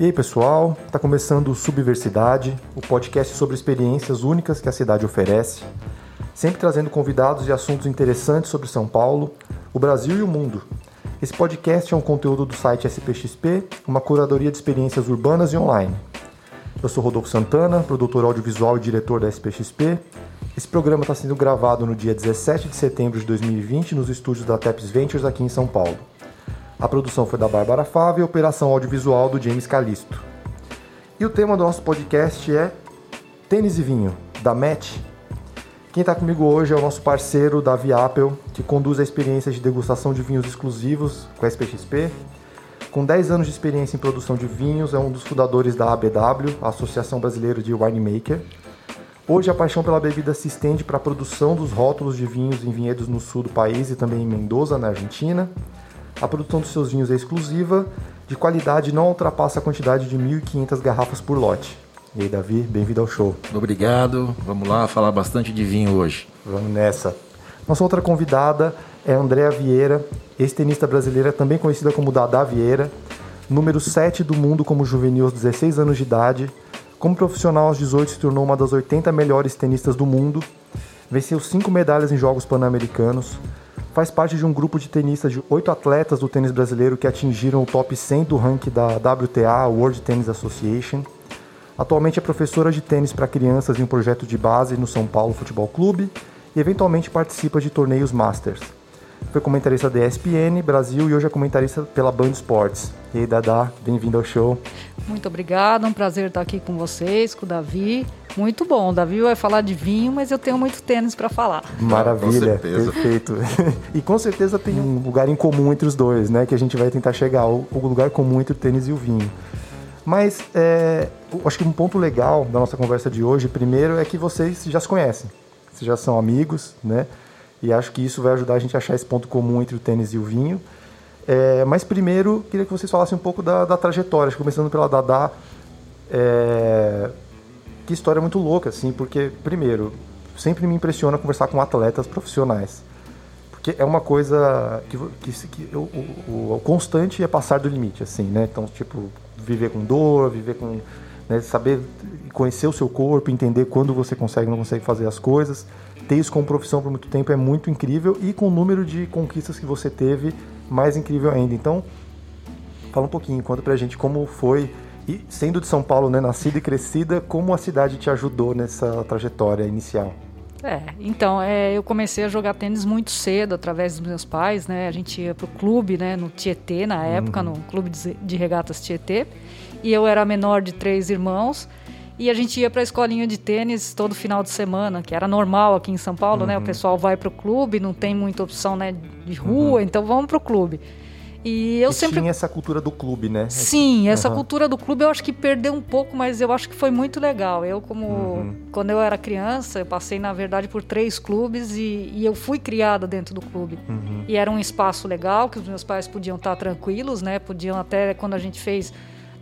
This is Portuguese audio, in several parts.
E aí, pessoal? Está começando o Subversidade, o podcast sobre experiências únicas que a cidade oferece, sempre trazendo convidados e assuntos interessantes sobre São Paulo, o Brasil e o mundo. Esse podcast é um conteúdo do site SPXP, uma curadoria de experiências urbanas e online. Eu sou Rodolfo Santana, produtor audiovisual e diretor da SPXP. Esse programa está sendo gravado no dia 17 de setembro de 2020 nos estúdios da Teps Ventures aqui em São Paulo. A produção foi da Bárbara Fava e a operação audiovisual do James Calisto. E o tema do nosso podcast é Tênis e Vinho, da Match. Quem está comigo hoje é o nosso parceiro Davi Apple, que conduz a experiência de degustação de vinhos exclusivos com a SPXP. Com 10 anos de experiência em produção de vinhos, é um dos fundadores da ABW, a Associação Brasileira de Winemaker. Hoje a paixão pela bebida se estende para a produção dos rótulos de vinhos em vinhedos no sul do país e também em Mendoza, na Argentina. A produção dos seus vinhos é exclusiva, de qualidade não ultrapassa a quantidade de 1.500 garrafas por lote. E aí, Davi, bem-vindo ao show. Obrigado. Vamos lá falar bastante de vinho hoje. Vamos nessa. Nossa outra convidada é Andréa Vieira, ex-tenista brasileira, também conhecida como Dada Vieira, número 7 do mundo como juvenil aos 16 anos de idade. Como profissional aos 18 se tornou uma das 80 melhores tenistas do mundo. Venceu 5 medalhas em Jogos Pan-Americanos faz parte de um grupo de tenistas de oito atletas do tênis brasileiro que atingiram o top 100 do ranking da WTA, World Tennis Association. Atualmente é professora de tênis para crianças em um projeto de base no São Paulo Futebol Clube e eventualmente participa de torneios Masters. Foi comentarista da ESPN Brasil e hoje é comentarista pela Band Sports. E aí, Dada, bem-vindo ao show. Muito obrigada, um prazer estar aqui com vocês, com o Davi. Muito bom. O Davi vai falar de vinho, mas eu tenho muito tênis para falar. Maravilha, perfeito. e com certeza tem um lugar em comum entre os dois, né? Que a gente vai tentar chegar, o, lugar comum entre o tênis e o vinho. Mas é, acho que um ponto legal da nossa conversa de hoje, primeiro, é que vocês já se conhecem. Vocês já são amigos, né? E acho que isso vai ajudar a gente a achar esse ponto comum entre o tênis e o vinho. É, mas primeiro, queria que vocês falassem um pouco da, da trajetória, começando pela Dada. É, que história muito louca, assim, porque, primeiro, sempre me impressiona conversar com atletas profissionais. Porque é uma coisa que, que, que o, o, o, constante é passar do limite, assim, né? Então, tipo, viver com dor, viver com. Né, saber conhecer o seu corpo, entender quando você consegue ou não consegue fazer as coisas. Ter isso como profissão por muito tempo é muito incrível e com o número de conquistas que você teve, mais incrível ainda. Então, fala um pouquinho, conta pra gente como foi e sendo de São Paulo, né, nascida e crescida, como a cidade te ajudou nessa trajetória inicial? É, então, é, eu comecei a jogar tênis muito cedo, através dos meus pais, né? A gente ia pro clube, né, no Tietê, na época, uhum. no clube de, de regatas Tietê. E eu era a menor de três irmãos. E a gente ia para a escolinha de tênis todo final de semana, que era normal aqui em São Paulo, uhum. né? O uhum. pessoal vai para o clube, não tem muita opção né, de rua, uhum. então vamos para o clube. E eu e sempre. Tinha essa cultura do clube, né? Sim, essa uhum. cultura do clube eu acho que perdeu um pouco, mas eu acho que foi muito legal. Eu, como. Uhum. Quando eu era criança, eu passei, na verdade, por três clubes e, e eu fui criada dentro do clube. Uhum. E era um espaço legal, que os meus pais podiam estar tranquilos, né? Podiam até, quando a gente fez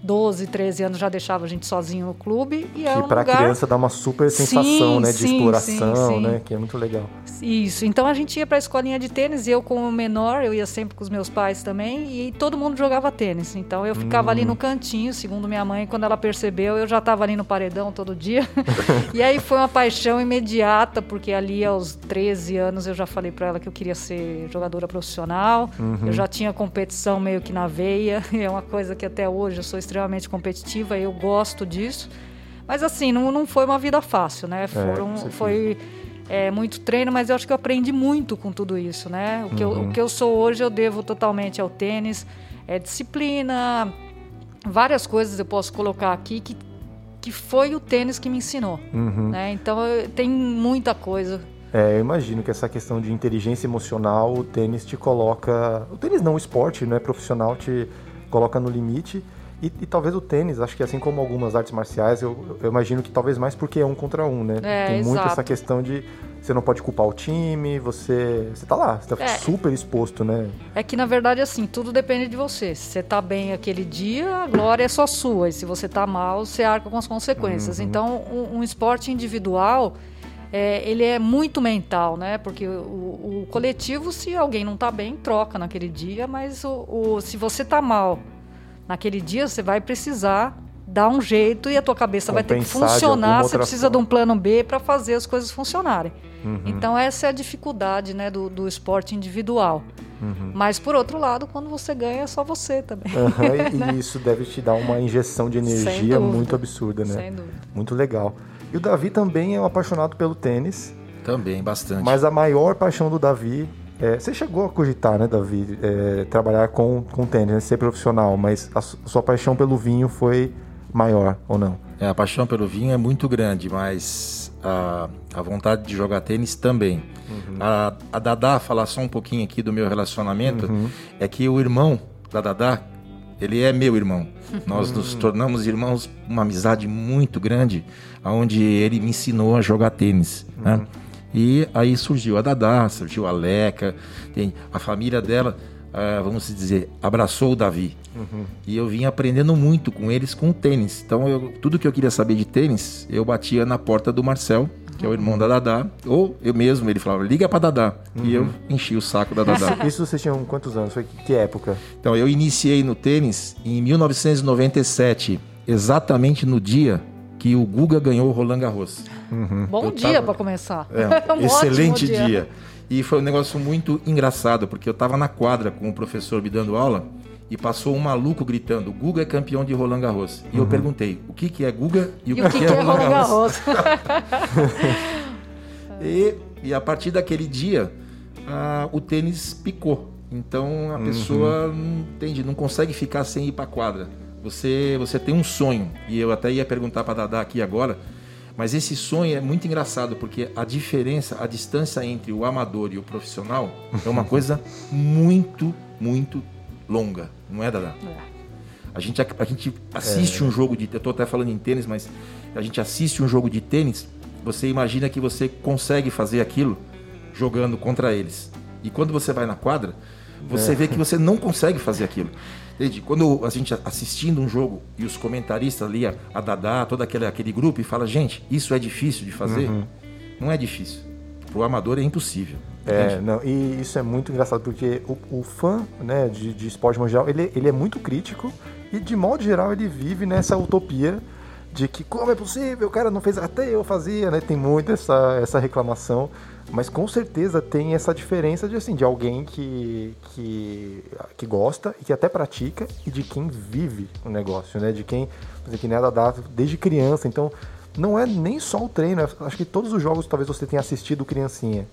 12, 13 anos já deixava a gente sozinho no clube. E é que um para lugar... criança dá uma super sensação sim, né, de sim, exploração, sim, né? Que é muito legal. Isso. Então a gente ia para a escolinha de tênis e eu, como menor, eu ia sempre com os meus pais também e todo mundo jogava tênis. Então eu ficava hum. ali no cantinho, segundo minha mãe, quando ela percebeu, eu já estava ali no paredão todo dia. e aí foi uma paixão imediata, porque ali aos 13 anos eu já falei para ela que eu queria ser jogadora profissional. Uhum. Eu já tinha competição meio que na veia. É uma coisa que até hoje eu sou extremamente competitiva, eu gosto disso. Mas assim, não, não foi uma vida fácil, né? É, Foram, é, foi é, muito treino, mas eu acho que eu aprendi muito com tudo isso, né? O que, uhum. eu, o que eu sou hoje eu devo totalmente ao tênis, é disciplina, várias coisas eu posso colocar aqui que, que foi o tênis que me ensinou, uhum. né? Então tem muita coisa é, eu imagino que essa questão de inteligência emocional, o tênis te coloca. O tênis não, o esporte, não é profissional, te coloca no limite. E, e, talvez o tênis, acho que assim como algumas artes marciais, eu, eu imagino que talvez mais porque é um contra um, né? É, Tem exato. muito essa questão de você não pode culpar o time, você, você tá lá, você tá é. super exposto, né? É que na verdade assim, tudo depende de você. Se você tá bem aquele dia, a glória é só sua. E se você tá mal, você arca com as consequências. Uhum. Então, um, um, esporte individual, é, ele é muito mental, né? Porque o, o, coletivo, se alguém não tá bem, troca naquele dia, mas o, o se você tá mal naquele dia você vai precisar dar um jeito e a tua cabeça vai ter que Compensar de funcionar. Você precisa de forma. um plano B para fazer as coisas funcionarem. Uhum. Então essa é a dificuldade né, do, do esporte individual. Uhum. Mas por outro lado, quando você ganha é só você também. Aham, e, isso deve te dar uma injeção de energia muito absurda, né? Sem dúvida. Muito legal. E o Davi também é um apaixonado pelo tênis, Também, bastante. mas a maior paixão do Davi. É- você chegou a cogitar, né, Davi, é, trabalhar com, com tênis, né, ser profissional, mas a su- sua paixão pelo vinho foi maior ou não? É, a paixão pelo vinho é muito grande, mas a, a vontade de jogar tênis também. A, a Dadá, falar só um pouquinho aqui do meu relacionamento, é que o irmão da Dadá, ele é meu irmão. Nós nos tornamos irmãos, uma amizade muito grande, onde ele me ensinou a jogar tênis. né? E aí surgiu a Dadá, surgiu a Leca, tem a família dela, ah, vamos dizer, abraçou o Davi. E eu vim aprendendo muito com eles com o tênis. Então, eu- tudo que eu queria saber de tênis, eu batia na porta do Marcel, que é o irmão da Dadá, ou eu mesmo, ele falava, liga pra Dadá. E eu enchi o saco da Dadá. Isso vocês tinham quantos anos? Foi que, que época? Então, eu iniciei no tênis em 1997, exatamente no dia que o Guga ganhou o Roland Garros. Bom Eu dia tava- para começar. É, Um excelente ótimo dia. E foi um negócio muito engraçado, porque eu tava na quadra com o professor me dando aula e passou um maluco gritando: Guga é campeão de Roland Garros. E eu perguntei: o que, que é Guga e o, E o que, que é Roland Garros? E, e a partir daquele dia, ah, o tênis picou. Então a pessoa não entende, não consegue ficar sem ir para quadra. Você, você tem um sonho, e eu até ia perguntar para Dadá aqui agora, mas esse sonho é muito engraçado, porque a diferença, a distância entre o amador e o profissional é uma coisa muito, muito longa, não é, Dadá? A gente, a gente assiste um jogo de. Eu tô até falando em tênis, mas a gente assiste um jogo de tênis, você imagina que você consegue fazer aquilo jogando contra eles. E quando você vai na quadra, você vê que você não consegue fazer aquilo. Entende? Quando a gente assistindo um jogo e os comentaristas ali, a, a Dadá, todo aquele, aquele grupo, e fala, gente, isso é difícil de fazer? Não é difícil. Pro amador é impossível. É, entende? não, e isso é muito engraçado, porque o, o fã né, de, de esporte mundial, ele, ele é muito crítico e, de modo geral, ele vive nessa utopia de que como é possível, o cara não fez, até eu fazia, né? Tem muito essa, essa reclamação, mas com certeza tem essa diferença de, assim, de alguém que, que, que gosta e que até pratica e de quem vive o negócio, né? De quem, por exemplo, que nem a Dadá desde criança, então não é nem só o treino, eu acho que todos os jogos talvez você tenha assistido criancinha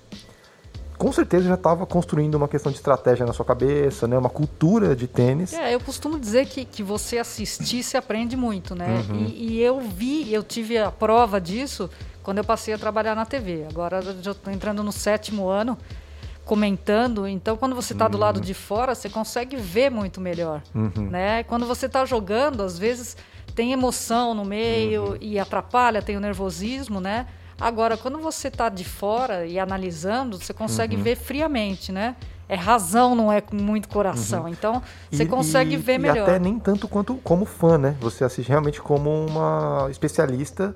com certeza já estava construindo uma questão de estratégia na sua cabeça, né? Uma cultura de tênis. É, eu costumo dizer que, que você assistir se aprende muito, né? Uhum. E, e eu vi, eu tive a prova disso quando eu passei a trabalhar na TV. Agora já estou entrando no sétimo ano, comentando. Então, quando você está do Uhum. lado de fora, você consegue ver muito melhor, né? Quando você está jogando, às vezes tem emoção no meio Uhum. e atrapalha, tem o nervosismo, né? Agora, quando você está de fora e analisando, você Uhum. consegue ver friamente, né? É razão, não é com muito coração. Então, você Uhum. E- consegue e- ver e melhor. até nem tanto quanto como fã, né? Você assiste realmente como uma especialista.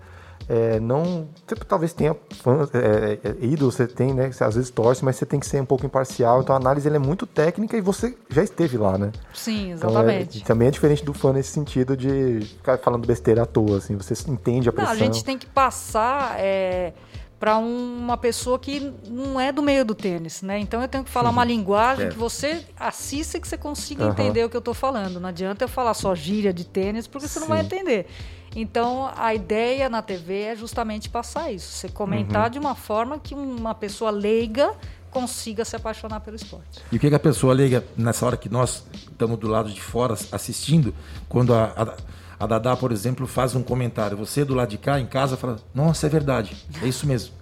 É, não, você talvez tenha fãs, é, é, ídolos, você tem, né? Você às vezes torce, mas você tem que ser um pouco imparcial. Então a análise é muito técnica e você já esteve lá, né? Sim, Então, é- exatamente. também é diferente do fã nesse sentido de ficar falando besteira à toa, assim. Você entende a Não, pressão. a gente tem que passar é, para uma pessoa que não é do meio do tênis, né? Então eu tenho que falar uma linguagem É. que você assista e que você consiga Aham. entender o que eu estou falando. Não adianta eu falar só gíria de tênis, porque você não vai Sim. entender. Então a ideia na TV é justamente passar isso. Você comentar Uhum. de uma forma que uma pessoa leiga consiga se apaixonar pelo esporte. E o que, que a pessoa liga nessa hora que nós estamos do lado de fora assistindo, quando a, a, a Dadá, por exemplo, faz um comentário, você do lado de cá, em casa, fala, nossa, é verdade, é isso mesmo.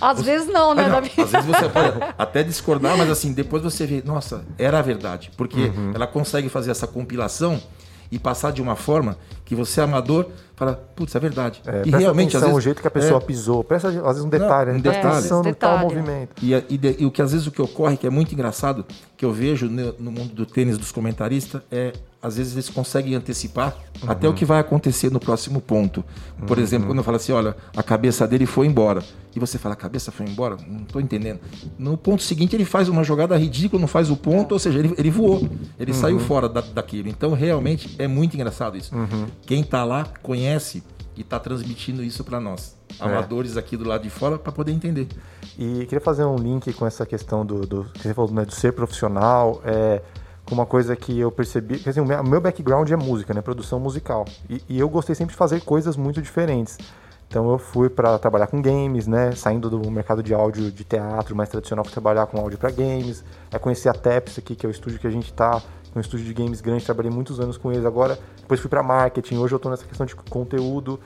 Às vezes não, né, Ah, não, Davi? Às vezes você pode até discordar, mas assim, depois você vê, nossa, era a verdade. Porque Uhum. ela consegue fazer essa compilação e passar de uma forma que você, amador, fala, putz, é verdade. É, e realmente, atenção às vezes. o jeito que a pessoa é, pisou. Presta às vezes um detalhe, um né? Detalhe. atenção no tal Detalhe. movimento. E, e de- e o que às vezes o que ocorre, que é muito engraçado, que eu vejo no, no mundo do tênis dos comentaristas, é às vezes eles conseguem antecipar uhum. até o que vai acontecer no próximo ponto. Por uhum. exemplo, quando eu falo assim, olha, a cabeça dele foi embora. E você fala, a cabeça foi embora? Não estou entendendo. No ponto seguinte, ele faz uma jogada ridícula, não faz o ponto, ou seja, ele, ele voou. Ele uhum. saiu fora da, daquilo. Então, realmente, é muito engraçado isso. Uhum. Quem está lá conhece e está transmitindo isso para nós, é. amadores é. aqui do lado de fora, para poder entender. E queria fazer um link com essa questão do, do que você falou, né, do ser profissional. É, com uma coisa que eu percebi. Quer dizer, o meu background é música, né? Produção musical. E, e eu gostei sempre de fazer coisas muito diferentes. Então eu fui para trabalhar com games, né? Saindo do mercado de áudio de teatro mais tradicional para trabalhar com áudio para games. Aí conheci a Teps aqui, que é o estúdio que a gente tá, um estúdio de games grande, trabalhei muitos anos com eles agora. Depois fui para marketing, hoje eu estou nessa questão de conteúdo.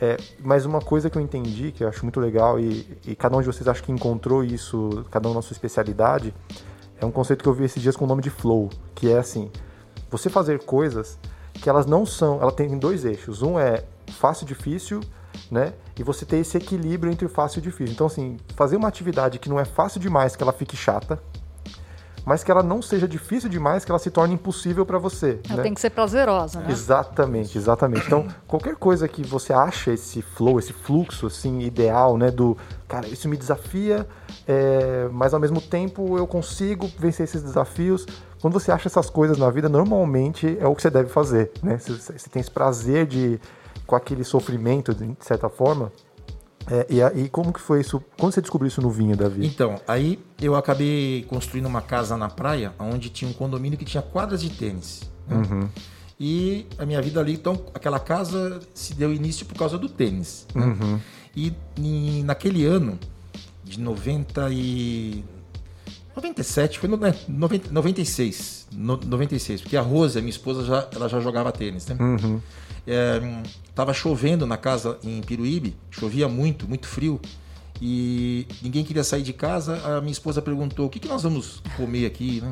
É, mas uma coisa que eu entendi, que eu acho muito legal, e, e cada um de vocês acho que encontrou isso, cada um na sua especialidade, é um conceito que eu vi esses dias com o nome de flow, que é assim, você fazer coisas que elas não são, ela tem dois eixos. Um é fácil e difícil, né? E você ter esse equilíbrio entre fácil e difícil. Então assim, fazer uma atividade que não é fácil demais que ela fique chata, mas que ela não seja difícil demais, que ela se torne impossível para você. Ela né? tem que ser prazerosa, né? Exatamente, exatamente. Então, qualquer coisa que você acha esse flow, esse fluxo assim ideal, né, do cara, isso me desafia, é, mas ao mesmo tempo eu consigo vencer esses desafios. Quando você acha essas coisas na vida, normalmente é o que você deve fazer, né? Você, você tem esse prazer de com aquele sofrimento, de certa forma, é, e, e, como que foi isso? Quando você descobriu isso no vinho, Davi? Então, aí eu acabei construindo uma casa na praia, onde tinha um condomínio que tinha quadras de tênis. Né? Uhum. E a minha vida ali, então, aquela casa se deu início por causa do tênis. Né? Uhum. E, e, naquele ano, de 90 e... 97, foi no, né, 90, 96, no, 96, porque a Rosa, minha esposa, já, ela já jogava tênis, né? Uhum. É, tava chovendo na casa em Piruíbe, chovia muito, muito frio. E ninguém queria sair de casa. A minha esposa perguntou: o que, que nós vamos comer aqui?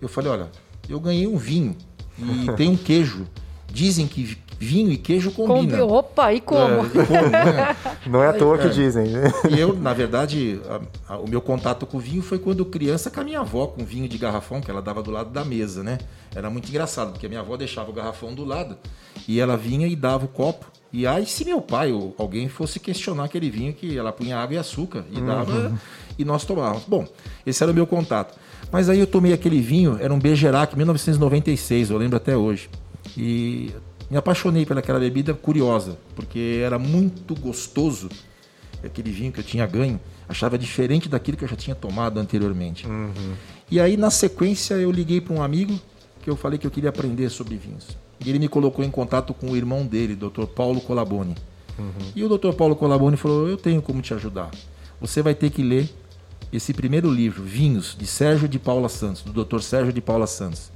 Eu falei: olha, eu ganhei um vinho e tem um queijo. Dizem que vinho e queijo combinam. Com... Opa, e como? É, e como né? Não é à toa que é. dizem. E eu, na verdade, a, a, o meu contato com o vinho foi quando criança com a minha avó, com vinho de garrafão que ela dava do lado da mesa, né? Era muito engraçado, porque a minha avó deixava o garrafão do lado e ela vinha e dava o copo. E aí, se meu pai ou alguém fosse questionar aquele vinho que ela punha água e açúcar e dava uhum. e nós tomávamos. Bom, esse era o meu contato. Mas aí eu tomei aquele vinho, era um Bergerac 1996, eu lembro até hoje. E me apaixonei pelaquela bebida curiosa, porque era muito gostoso aquele vinho que eu tinha ganho. Achava diferente daquilo que eu já tinha tomado anteriormente. Uhum. E aí, na sequência, eu liguei para um amigo que eu falei que eu queria aprender sobre vinhos. E ele me colocou em contato com o irmão dele, Dr. Paulo Colaboni. Uhum. E o Dr. Paulo Colaboni falou: Eu tenho como te ajudar. Você vai ter que ler esse primeiro livro, Vinhos, de Sérgio de Paula Santos, do Dr. Sérgio de Paula Santos.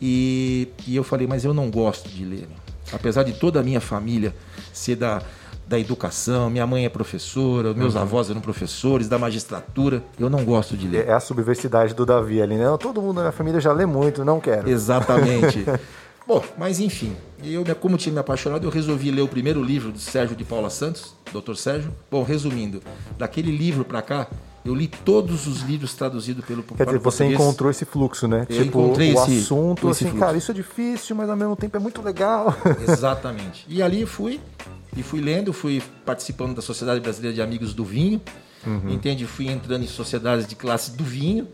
E, e eu falei: Mas eu não gosto de ler apesar de toda a minha família ser da, da educação, minha mãe é professora, meus uhum. avós eram professores, da magistratura, eu não gosto de ler. É a subversidade do Davi ali, né? Todo mundo na minha família já lê muito, não quero. Exatamente. Bom, mas enfim, eu, como tinha me apaixonado, eu resolvi ler o primeiro livro de Sérgio de Paula Santos, Dr. Sérgio. Bom, resumindo, daquele livro para cá, eu li todos os livros traduzidos pelo Quer dizer, você encontrou esse fluxo, né? Eu tipo, encontrei o esse, assunto, esse assim, fluxo. cara, isso é difícil, mas ao mesmo tempo é muito legal. Exatamente. E ali fui, e fui lendo, fui participando da Sociedade Brasileira de Amigos do Vinho, uhum. entende? Fui entrando em sociedades de classe do vinho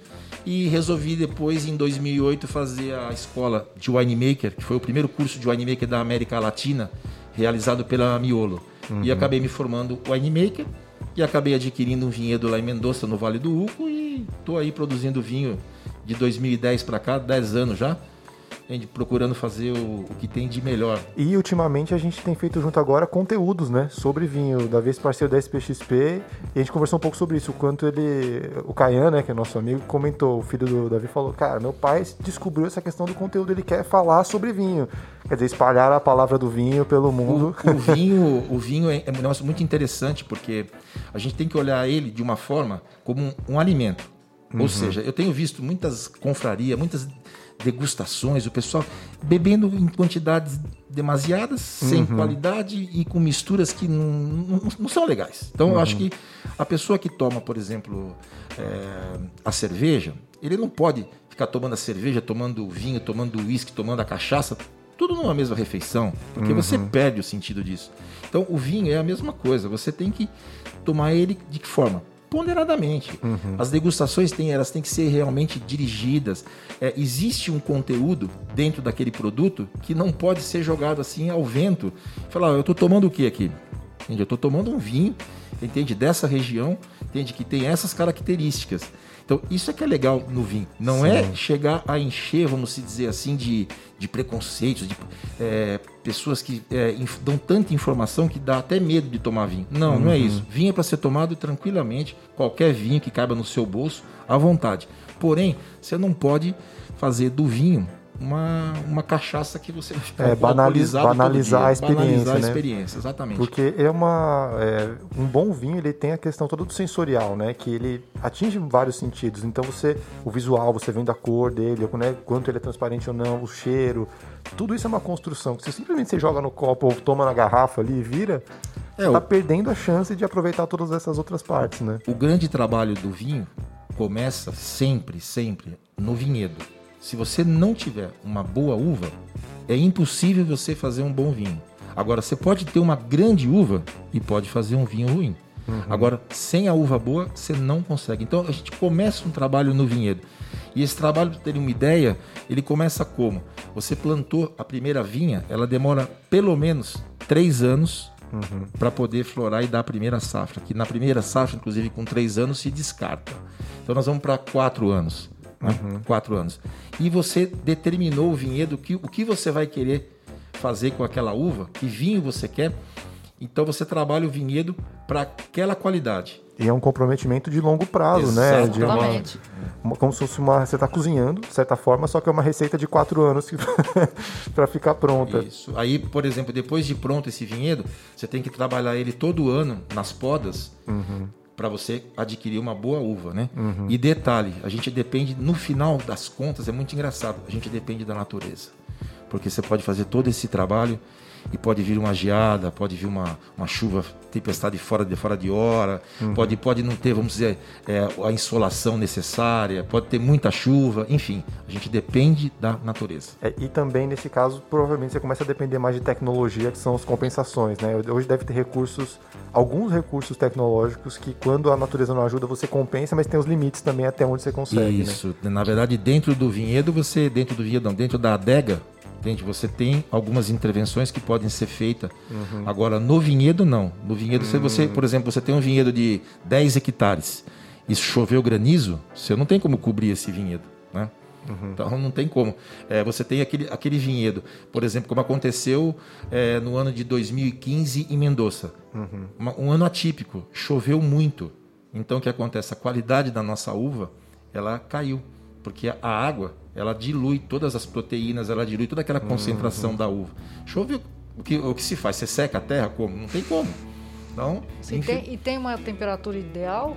e resolvi depois, em 2008, fazer a escola de winemaker, que foi o primeiro curso de winemaker da América Latina, realizado pela Miolo. Uhum. E acabei me formando winemaker e acabei adquirindo um vinhedo lá em Mendoza, no Vale do Uco, e estou aí produzindo vinho de 2010 para cá, 10 anos já procurando fazer o, o, que tem de melhor. E ultimamente a gente tem feito junto agora conteúdos, né, sobre vinho, da vez parceiro da SPXP, e a gente conversou um pouco sobre isso, o quanto ele, o Caian, né, que é nosso amigo, comentou, o filho do Davi falou, cara, meu pai descobriu essa questão do conteúdo, ele quer falar sobre vinho, quer dizer, espalhar a palavra do vinho pelo mundo. O, o vinho, o vinho é, é um negócio muito interessante, porque a gente tem que olhar ele de uma forma como um, um alimento. Ou uhum. seja, eu tenho visto muitas confrarias, muitas degustações, o pessoal bebendo em quantidades demasiadas, uhum. sem qualidade e com misturas que não, não, não são legais. Então, uhum. eu acho uhum. que a pessoa que toma, por exemplo, é, a cerveja, ele não pode ficar tomando a cerveja, tomando o vinho, tomando o uísque, tomando a cachaça, tudo numa mesma refeição, porque uhum. você perde o sentido disso. Então, o vinho é a mesma coisa, você tem que tomar ele de que forma? Ponderadamente. Uhum. As degustações têm, elas têm que ser realmente dirigidas. É, existe um conteúdo dentro daquele produto que não pode ser jogado assim ao vento. Falar, eu estou tomando o que aqui? Entende? Eu estou tomando um vinho, entende? Dessa região, entende? Que tem essas características. Então, isso é que é legal no vinho. Não é Sim. é chegar a encher, vamos dizer assim, de, de preconceitos, de é, pessoas que é, dão tanta informação que dá até medo de tomar vinho. Não, uhum. não é uhum. isso. Vinho é para ser tomado tranquilamente, qualquer vinho que caiba no seu bolso, à vontade. Porém, você não pode fazer do vinho uma, uma cachaça que você vai ficar é, banalizar, banalizar a experiência, banalizar né? a experiência, exatamente. Porque é uma é, um bom vinho ele tem a questão toda do sensorial, né? Que ele atinge vários sentidos. Então você o visual, você vendo a cor dele, né? Quanto ele é transparente ou não, o cheiro, tudo isso é uma construção que você simplesmente você joga no copo ou toma na garrafa ali e vira. É, você tá o... perdendo a chance de aproveitar todas essas outras partes, né? O grande trabalho do vinho começa sempre, sempre no vinhedo se você não tiver uma boa uva, é impossível você fazer um bom vinho. Agora, você pode ter uma grande uva e pode fazer um vinho ruim. Uhum. Agora, sem a uva boa, você não consegue. Então, a gente começa um trabalho no vinhedo. E esse trabalho, para ter uma ideia, ele começa como? Você plantou a primeira vinha, ela demora pelo menos três anos uhum. para poder florar e dar a primeira safra. Que na primeira safra, inclusive com três anos, se descarta. Então, nós vamos para quatro anos né? uhum. quatro anos. E você determinou o vinhedo, que, o que você vai querer fazer com aquela uva, que vinho você quer. Então você trabalha o vinhedo para aquela qualidade. E é um comprometimento de longo prazo, Exatamente. né? De uma, uma, como se fosse uma. Você está cozinhando, de certa forma, só que é uma receita de quatro anos para ficar pronta. Isso. Aí, por exemplo, depois de pronto esse vinhedo, você tem que trabalhar ele todo ano nas podas. Uhum para você adquirir uma boa uva, né? Uhum. E detalhe, a gente depende, no final das contas, é muito engraçado, a gente depende da natureza. Porque você pode fazer todo esse trabalho e pode vir uma geada, pode vir uma, uma chuva, tempestade fora de, fora de hora, uhum. pode, pode não ter, vamos dizer, é, a insolação necessária, pode ter muita chuva, enfim, a gente depende da natureza. É, e também, nesse caso, provavelmente você começa a depender mais de tecnologia, que são as compensações, né? Hoje deve ter recursos, alguns recursos tecnológicos que quando a natureza não ajuda, você compensa, mas tem os limites também até onde você consegue. Né? Isso, né? na verdade, dentro do vinhedo, você, dentro do vinhedo, não, dentro da adega, Entende? Você tem algumas intervenções que podem ser feitas. Uhum. Agora, no vinhedo, não. No vinhedo, uhum. você, por exemplo, você tem um vinhedo de 10 hectares e choveu granizo, você não tem como cobrir esse vinhedo. Né? Uhum. Então não tem como. É, você tem aquele, aquele vinhedo, por exemplo, como aconteceu é, no ano de 2015 em Mendoza. Uhum. Uma, um ano atípico, choveu muito. Então o que acontece? A qualidade da nossa uva ela caiu, porque a água ela dilui todas as proteínas, ela dilui toda aquela concentração uhum. da uva. Chove, o que, o que se faz? Você seca a terra como? Não tem como. Então, Sim, tem, e tem uma temperatura ideal?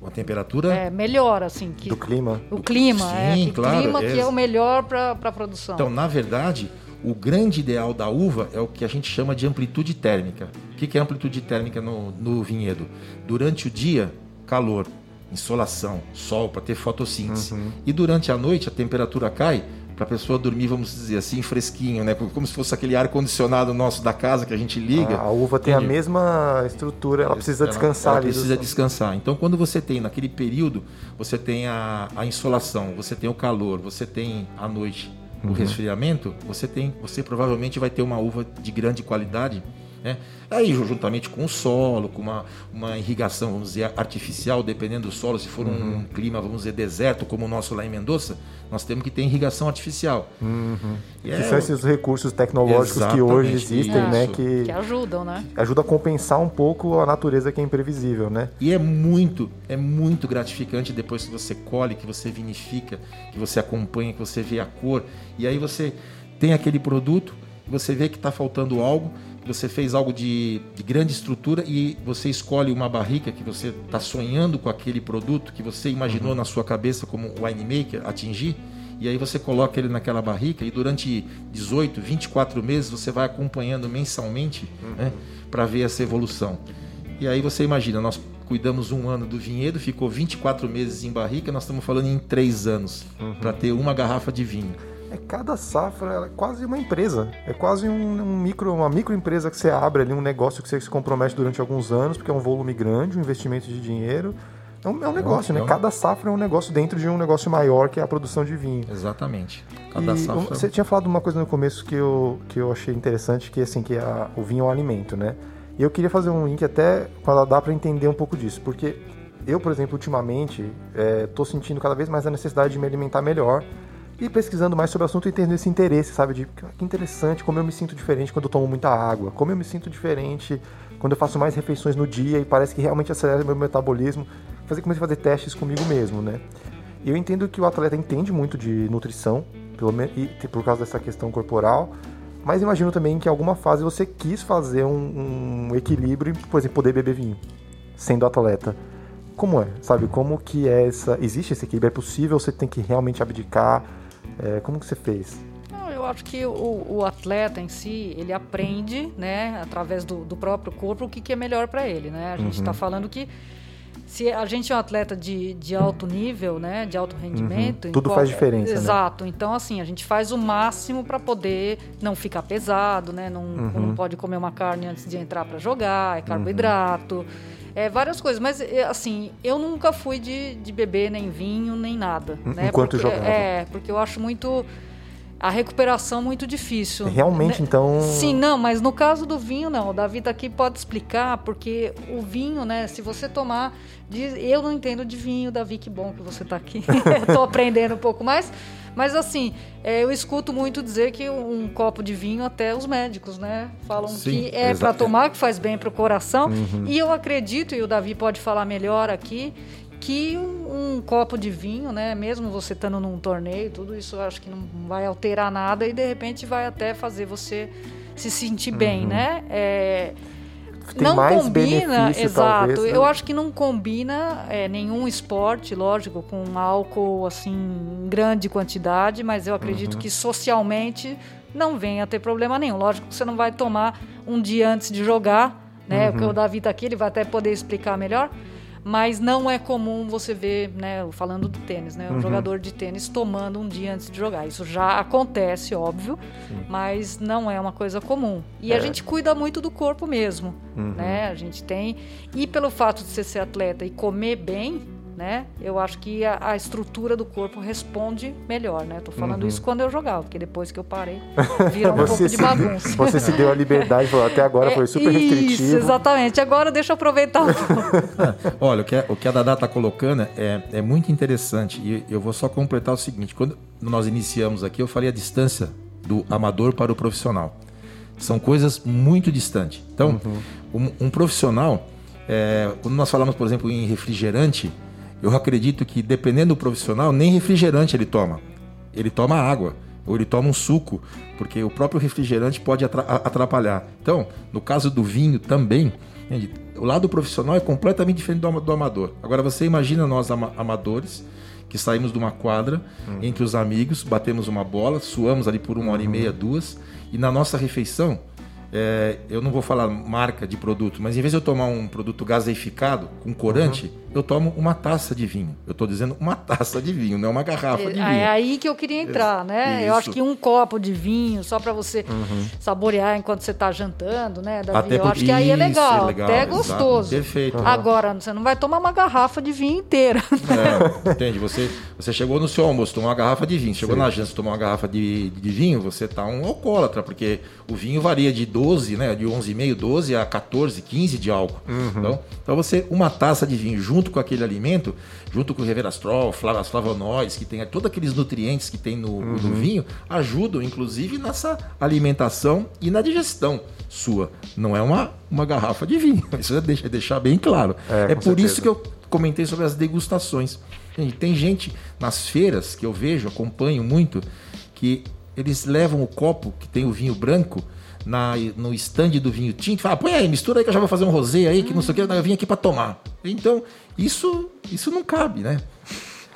Uma temperatura? É, melhor, assim. Que, do clima. O clima, Sim, é. claro. O clima é... que é o melhor para a produção. Então, na verdade, o grande ideal da uva é o que a gente chama de amplitude térmica. O que é amplitude térmica no, no vinhedo? Durante o dia, calor insolação, sol, para ter fotossíntese. Uhum. E durante a noite a temperatura cai para a pessoa dormir, vamos dizer assim, fresquinho, né? Como se fosse aquele ar condicionado nosso da casa que a gente liga. A, uva tem Entendi. a mesma estrutura, ela precisa ela, descansar. Ela precisa descansar. Então, quando você tem naquele período, você tem a, a insolação, você tem o calor, você tem a noite, o uhum. resfriamento, você tem, você provavelmente vai ter uma uva de grande qualidade né? Aí, juntamente com o solo, com uma, uma irrigação, vamos dizer, artificial, dependendo do solo, se for uhum. um clima, vamos dizer, deserto, como o nosso lá em Mendoza, nós temos que ter irrigação artificial. Uhum. que é... são esses recursos tecnológicos que hoje existem, né? Que, que ajudam, né? Ajuda a compensar um pouco a natureza que é imprevisível, né? E é muito, é muito gratificante depois que você colhe, que você vinifica, que você acompanha, que você vê a cor. E aí você tem aquele produto, você vê que está faltando algo, você fez algo de, de, grande estrutura e você escolhe uma barrica que você está sonhando com aquele produto que você imaginou uhum. na sua cabeça como winemaker atingir, e aí você coloca ele naquela barrica e durante 18, 24 meses você vai acompanhando mensalmente uhum. né, para ver essa evolução. E aí você imagina, nós cuidamos um ano do vinhedo, ficou 24 meses em barrica, nós estamos falando em três anos uhum. para ter uma garrafa de vinho. É cada safra é quase uma empresa, é quase um, um, micro, uma microempresa que você abre ali, um negócio que você se compromete durante alguns anos, porque é um volume grande, um investimento de dinheiro. É um, é um negócio, é um, né? Cada safra é um negócio dentro de um negócio maior que é a produção de vinho. Exatamente. Cada e safra. Você tinha falado uma coisa no começo que eu, que eu achei interessante, que assim, que a, o vinho é um alimento, né? E eu queria fazer um link até para dar para entender um pouco disso, porque eu, por exemplo, ultimamente estou é, sentindo cada vez mais a necessidade de me alimentar melhor e pesquisando mais sobre o assunto e tendo esse interesse, sabe? De que interessante, como eu me sinto diferente quando eu tomo muita água, como eu me sinto diferente quando eu faço mais refeições no dia e parece que realmente acelera meu metabolismo. Fazer, comecei a fazer testes comigo mesmo, né? E eu entendo que o atleta entende muito de nutrição, pelo e por causa dessa questão corporal, mas imagino também que em alguma fase você quis fazer um, um equilíbrio, por exemplo, poder beber vinho, sendo atleta. Como é? Sabe, como que é essa... Existe esse equilíbrio? É possível? Você tem que realmente abdicar? É, como que você fez? eu acho que o, o, atleta em si, ele aprende, né, através do, do próprio corpo, o que, que é melhor para ele, né? A gente está uhum. falando que se a gente é um atleta de, de alto nível, né, de alto rendimento, uhum. tudo qual, faz diferença. Né? Exato. Né? Então assim a gente faz o máximo para poder não ficar pesado, né? Não, uhum. não pode comer uma carne antes de entrar para jogar, é carboidrato. Uhum. É, várias coisas, mas é, assim, eu nunca fui de, de beber nem vinho, nem nada. Né? Enquanto porque, jogava. É, porque eu acho muito a recuperação muito difícil. Realmente, né? então. Sim, não, mas no caso do vinho, não. O Davi tá aqui pode explicar, porque o vinho, né, se você tomar. Eu não entendo de vinho, Davi, que bom que você está aqui. Estou aprendendo um pouco mais. Mas assim, é, eu escuto muito dizer que um copo de vinho, até os médicos, né? Falam Sim, que é para tomar, que faz bem para o coração. Uhum. E eu acredito, e o Davi pode falar melhor aqui, que um, um, copo de vinho, né, mesmo você estando num torneio, tudo isso acho que não vai alterar nada e de repente vai até fazer você se sentir bem, uhum. né? É, não combina, exato. Talvez, né? Eu acho que não combina é, nenhum esporte, lógico, com álcool assim em grande quantidade, mas eu acredito uhum. que socialmente não venha a ter problema nenhum. Lógico que você não vai tomar um dia antes de jogar, né? Uhum. Porque o Davi está aqui, ele vai até poder explicar melhor mas não é comum você ver, né, falando do tênis, né, um uhum. jogador de tênis tomando um dia antes de jogar. Isso já acontece, óbvio, Sim. mas não é uma coisa comum. E é. a gente cuida muito do corpo mesmo, uhum. né? A gente tem e pelo fato de você ser atleta e comer bem, né? Eu acho que a, a, estrutura do corpo responde melhor, né? Tô falando uhum. isso quando eu jogava, porque depois que eu parei, virou um pouco de bagunça. Você se deu a liberdade, falou, até agora é, foi super isso, restritivo. Isso, exatamente. Agora deixa eu aproveitar um Olha, o que, a, o que a Dada tá colocando é, é muito interessante e eu vou só completar o seguinte, quando nós iniciamos aqui, eu falei a distância do amador para o profissional. São coisas muito distantes. Então, uhum. um, um, profissional, é, quando nós falamos, por exemplo, em refrigerante, eu acredito que, dependendo do profissional, nem refrigerante ele toma. Ele toma água ou ele toma um suco, porque o próprio refrigerante pode atrapalhar. Então, no caso do vinho também, o lado profissional é completamente diferente do amador. Agora, você imagina nós amadores que saímos de uma quadra uhum. entre os amigos, batemos uma bola, suamos ali por uma hora e meia, duas, e na nossa refeição é, eu não vou falar marca de produto, mas em vez de eu tomar um produto gaseificado com corante, uhum. eu tomo uma taça de vinho. Eu estou dizendo uma taça de vinho, não uma garrafa de é, vinho. É aí que eu queria entrar, né? Isso. Eu acho que um copo de vinho, só para você uhum. saborear enquanto você está jantando, né, Davi? Até eu acho que aí é legal, é legal até é gostoso. Perfeito. Uhum. Agora, você não vai tomar uma garrafa de vinho inteira. É, entende? Você, você chegou no seu almoço, tomou uma garrafa de vinho. Chegou Sim. na janta, tomou uma garrafa de, de vinho, você tá um alcoólatra, porque o vinho varia de 12 12, né? De 11,5, 12 a 14, 15 de álcool. Uhum. Então, então, você, uma taça de vinho junto com aquele alimento, junto com o reverastrol, as flavonoides, que tem todos aqueles nutrientes que tem no, uhum. no vinho, ajudam, inclusive, nessa alimentação e na digestão sua. Não é uma, uma garrafa de vinho. Isso é deixar, deixar bem claro. É, é por certeza. isso que eu comentei sobre as degustações. Tem gente nas feiras que eu vejo, acompanho muito, que eles levam o copo que tem o vinho branco na, no stand do vinho tinto, fala, põe aí, mistura aí que eu já vou fazer um rosé aí, que não sei o que, eu vim aqui para tomar. Então, isso, isso não cabe, né?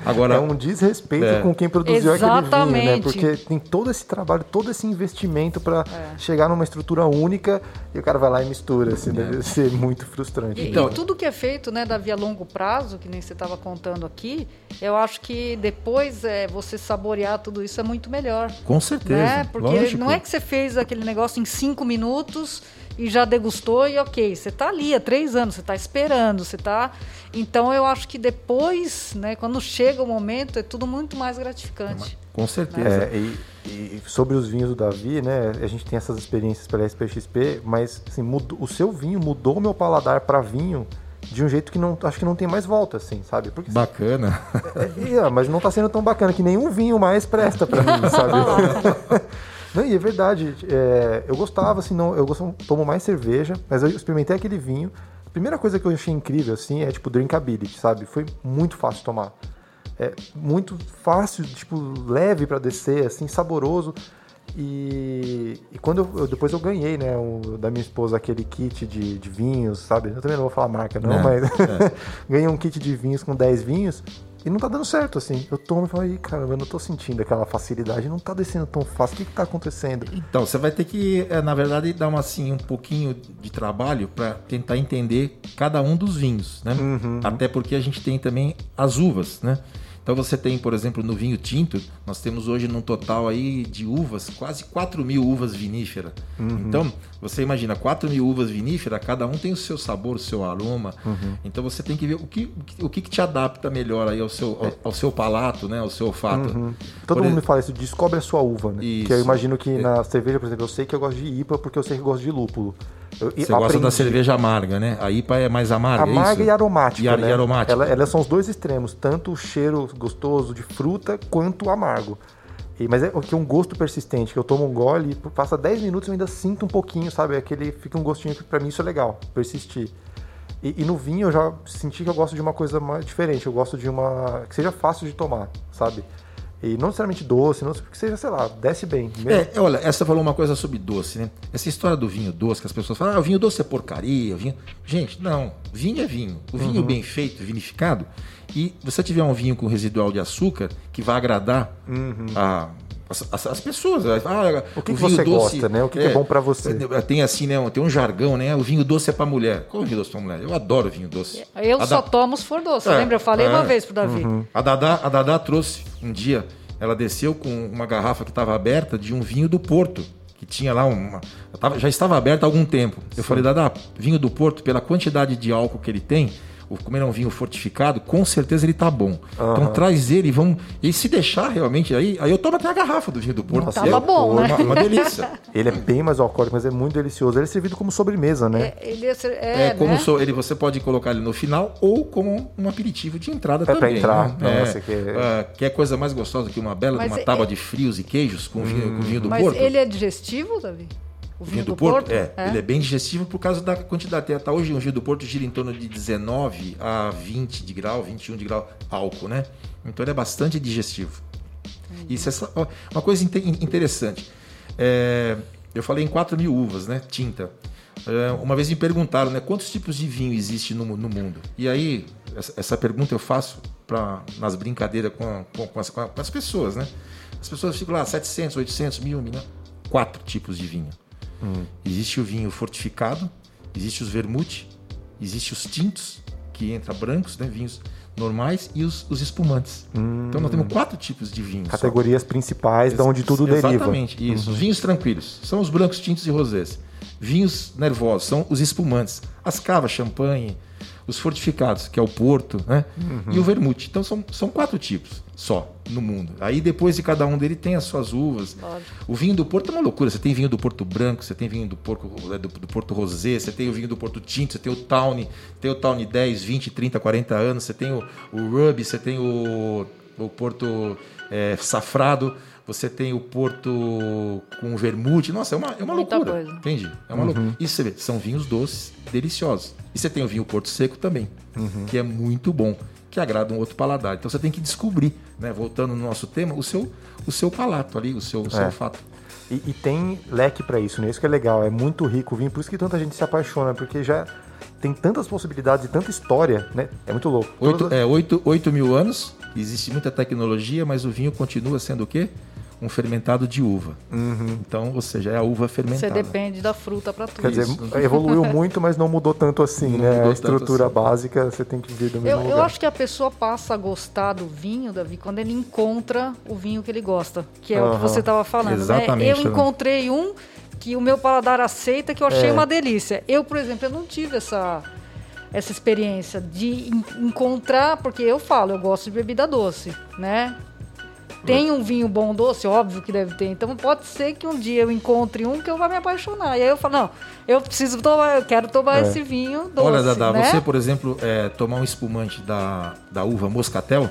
Agora, é um desrespeito é. com quem produziu Exatamente. aquele vinho, né? Porque tem todo esse trabalho, todo esse investimento para é. chegar numa estrutura única e o cara vai lá e mistura, assim, é. deve ser muito frustrante. E, então, e tudo que é feito, né, da via longo prazo, que nem você estava contando aqui, eu acho que depois é, você saborear tudo isso é muito melhor. Com certeza. Né? Porque Lógico. não é que você fez aquele negócio em cinco minutos e já degustou e ok, você está ali há três anos, você está esperando, você está. Então eu acho que depois, né, quando chega o momento, é tudo muito mais gratificante. Com certeza. É, e, e, sobre os vinhos do Davi, né, a gente tem essas experiências pela SPXP, mas assim, mudou, o seu vinho mudou o meu paladar para vinho de um jeito que não acho que não tem mais volta, assim, sabe? Porque, bacana. É, é, mas não está sendo tão bacana que nenhum vinho mais presta para mim, sabe? Não, e é verdade. É, eu gostava, assim, não, eu gosto, tomo mais cerveja, mas eu experimentei aquele vinho. A primeira coisa que eu achei incrível, assim, é tipo drinkability, sabe? Foi muito fácil tomar. É muito fácil, tipo, leve para descer, assim, saboroso. E, e quando eu, depois eu ganhei, né, o, da minha esposa aquele kit de, de vinhos, sabe? Eu também não vou falar marca, não, é, mas é. ganhei um kit de vinhos com 10 vinhos. E não tá dando certo, assim. Eu tomo e falo, aí, caramba, eu não tô sentindo aquela facilidade, não tá descendo tão fácil. O que que tá acontecendo? Então, você vai ter que, é, na verdade, dar uma, assim, um pouquinho de trabalho para tentar entender cada um dos vinhos, né? Uhum. Até porque a gente tem também as uvas, né? Então você tem, por exemplo, no vinho tinto, nós temos hoje num total aí de uvas, quase 4 mil uvas viníferas. Uhum. Então, você imagina, 4 mil uvas viníferas, cada um tem o seu sabor, o seu aroma. Uhum. Então você tem que ver o que, o que, te adapta melhor aí ao seu, ao, ao seu palato, né? Ao seu olfato. Uhum. Todo por mundo me fala isso, descobre a sua uva, né? Isso. Que eu imagino que é. na cerveja, por exemplo, eu sei que eu gosto de IPA porque eu sei que eu gosto de lúpulo. Eu, Você aprendi. gosta da cerveja amarga, né? A IPA é mais amarga, é Amarga é e aromática, e, né? e aromática. Ela, elas são os dois extremos, tanto o cheiro gostoso de fruta quanto o amargo. E, mas é que é um gosto persistente, que eu tomo um gole e passa 10 minutos eu ainda sinto um pouquinho, sabe? Aquele fica um gostinho que para mim isso é legal, persistir. E, e, no vinho eu já senti que eu gosto de uma coisa mais diferente, eu gosto de uma que seja fácil de tomar, sabe? E não necessariamente doce, não, que seja, sei lá, desce bem. É, olha, essa falou uma coisa sobre doce, né? Essa história do vinho doce, que as pessoas falam, ah, o vinho doce é porcaria, vinho... Gente, não, vinho é vinho. O vinho uhum. bem feito, vinificado, e você tiver um vinho com residual de açúcar, que vai agradar uhum. a as, as, as, pessoas. Ah, o que, o que você doce, gosta, né? O que é, é bom para você? É, tem assim, né? Tem um jargão, né? O vinho doce é para mulher. Qual é o vinho doce para mulher? Eu adoro vinho doce. Eu a só da... tomo se for doce. É, Lembra? Eu falei uma é. vez pro Davi. Uhum. A Dadá, a Dadá trouxe um dia. Ela desceu com uma garrafa que estava aberta de um vinho do Porto que tinha lá uma. já estava aberta há algum tempo. Eu Sim. falei, Dada, vinho do Porto, pela quantidade de álcool que ele tem, como ele é um vinho fortificado, com certeza ele tá bom. Uhum. Então traz ele, vamos. E se deixar realmente, aí, aí eu tomo até a garrafa do vinho do Porto. Nossa, Tava é, bom, né? Uma, uma, delícia. ele é bem mais alcoólico, mas é muito delicioso. Ele é servido como sobremesa, né? É, ele é, é, é como né? so, ele, você pode colocar ele no final ou como um aperitivo de entrada é também. Pra entrar. Né? Nossa, que... Uh, que é coisa mais gostosa que uma bela uma tábua de frios e queijos com, hum. vinho, com vinho do mas Porto. Mas ele é digestivo, Davi? O vinho, do, do Porto, Porto? É, é, ele é bem digestivo por causa da quantidade. Até hoje o vinho do Porto gira em torno de 19 a 20 de grau, 21 de grau álcool, né? Então ele é bastante digestivo. Uhum. Isso é uma coisa interessante. É, eu falei em 4 mil uvas, né? Tinta. É, uma vez me perguntaram, né? Quantos tipos de vinho existe no, no mundo? E aí, essa, essa, pergunta eu faço pra, nas brincadeiras com, com, com, as, com, as, pessoas, né? As pessoas ficam lá, 700, 800, mil, mil, quatro tipos de vinho. Hum. Existe o vinho fortificado, existe os vermute, existe os tintos, que entra brancos, né, vinhos normais, e os, os espumantes. Hum. Então nós temos quatro tipos de vinhos. Categorias só. principais, de onde tudo Exatamente, deriva. Exatamente, isso. Uhum. Os vinhos tranquilos são os brancos, tintos e rosés. Vinhos nervosos são os espumantes. As cavas, champanhe, os fortificados, que é o Porto, né? Uhum. E o Vermute. Então são, são quatro tipos só no mundo. Aí depois de cada um dele tem as suas uvas. O vinho do Porto é uma loucura. Você tem vinho do Porto Branco, você tem vinho do Porto, é, do, do Porto Rosé, você tem o vinho do Porto Tinto, você tem o Tawny, tem o Tawny 10, 20, 30, 40 anos, você tem o, o Ruby, você tem o, o Porto é, Safrado você tem o Porto com vermute. Nossa, é uma, é uma loucura. Coisa. Entende? É uma uhum. loucura. E você vê, são vinhos doces, deliciosos. E você tem o vinho Porto Seco também, uhum. que é muito bom, que agrada um outro paladar. Então você tem que descobrir, né? voltando no nosso tema, o seu, o seu palato ali, o seu, o seu é. olfato. E, e, tem leque para isso, né? Isso que é legal, é muito rico o vinho, por isso que tanta gente se apaixona, porque já tem tantas possibilidades e tanta história, né? É muito louco. Oito, Todas... É, 8, 8 mil anos existe muita tecnologia, mas o vinho continua sendo o quê? Um fermentado de uva. Uhum. Então, ou seja, é a uva fermentada. Você depende da fruta para tudo. Quer dizer, evoluiu muito, mas não mudou tanto assim, não né? A estrutura assim. básica você tem que vir do mesmo eu, lugar. Eu acho que a pessoa passa a gostar do vinho, Davi, quando ele encontra o vinho que ele gosta, que é uhum. o que você estava falando. Né? Exatamente. Né? Eu encontrei um que o meu paladar aceita, que eu achei é. uma delícia. Eu, por exemplo, eu não tive essa essa experiência de encontrar, porque eu falo, eu gosto de bebida doce, né? Tem um vinho bom doce? Óbvio que deve ter. Então pode ser que um dia eu encontre um que eu vá me apaixonar. E aí eu falo, não, eu preciso tomar, eu quero tomar é. esse vinho doce. Olha, Dada, né? você, por exemplo, é, tomar um espumante da, da uva moscatel,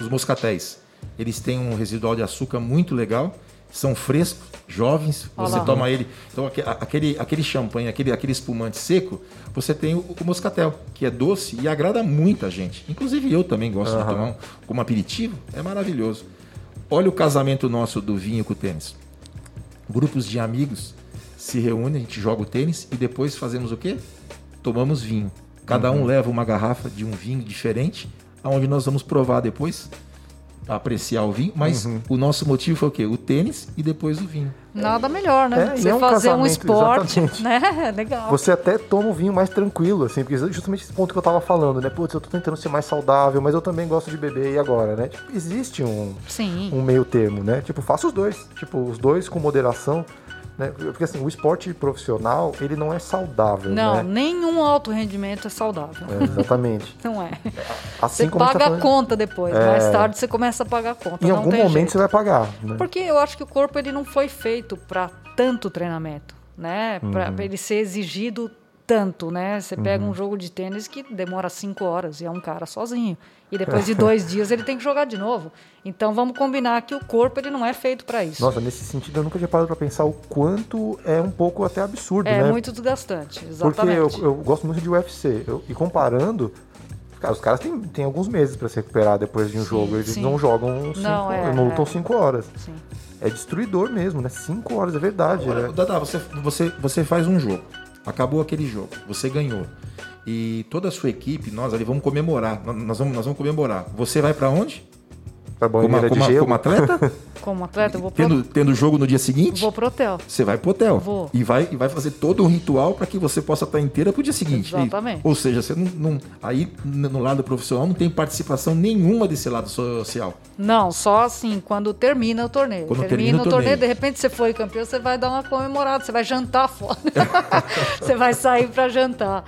os moscatéis, eles têm um residual de açúcar muito legal são frescos, jovens, você toma ele. Então, aquele, aquele champanhe, aquele, aquele espumante seco, você tem o, o, moscatel, que é doce e agrada muita gente. Inclusive eu também gosto uhum. de tomar um, como aperitivo, é maravilhoso. Olha o casamento nosso do vinho com o tênis. Grupos de amigos se reúnem, a gente joga o tênis e depois fazemos o quê? Tomamos vinho. Cada uhum. um leva uma garrafa de um vinho diferente, aonde nós vamos provar depois apreciar o vinho, mas uhum. o nosso motivo foi o quê? O tênis e depois o vinho. Nada melhor, né? É, você é um fazer um esporte, exatamente. né? Legal. Você até toma o vinho mais tranquilo, assim, porque justamente esse ponto que eu tava falando, né? Putz, eu tô tentando ser mais saudável, mas eu também gosto de beber, e agora, né? Tipo, existe um, Sim. um meio termo, né? Tipo, faça os dois. Tipo, os dois com moderação. Né? Porque assim, o esporte profissional, ele não é saudável. Não, né? nenhum alto rendimento é saudável. É, exatamente. não é. Assim você paga tá a conta depois. É... Mais tarde você começa a pagar a conta. Em algum momento jeito. você vai pagar. Né? Porque eu acho que o corpo ele não foi feito para tanto treinamento. Né? Para uhum. ele ser exigido tanto, né? Você pega uhum. um jogo de tênis que demora cinco horas e é um cara sozinho. E depois de dois dias ele tem que jogar de novo. Então vamos combinar que o corpo ele não é feito para isso. Nossa, nesse sentido eu nunca tinha parado para pensar o quanto é um pouco até absurdo, é né? É muito desgastante, exatamente. Porque eu, eu gosto muito de UFC. Eu, e comparando, Cara, os caras têm, têm alguns meses para se recuperar depois de um sim, jogo. Eles sim. não jogam cinco, não, é, não lutam 5 é. horas. Sim. É destruidor mesmo, né? 5 horas, é verdade. Agora, né? Dada, você, você, você faz um jogo. Acabou aquele jogo, você ganhou. E toda a sua equipe, nós ali vamos comemorar. Nós vamos, nós vamos comemorar. Você vai para onde? Pra como, como, como atleta? como atleta, eu vou pro... tendo, tendo jogo no dia seguinte? Vou pro hotel. Você vai pro hotel. Vou. E vai, e vai fazer todo um ritual para que você possa estar inteira pro dia seguinte. Exatamente. E, ou seja, você não, não, Aí no lado profissional não tem participação nenhuma desse lado social. Não, só assim, quando termina o torneio. Quando termina, termina o torneio, torneio, de repente você foi campeão, você vai dar uma comemorada, você vai jantar fora. você vai sair para jantar.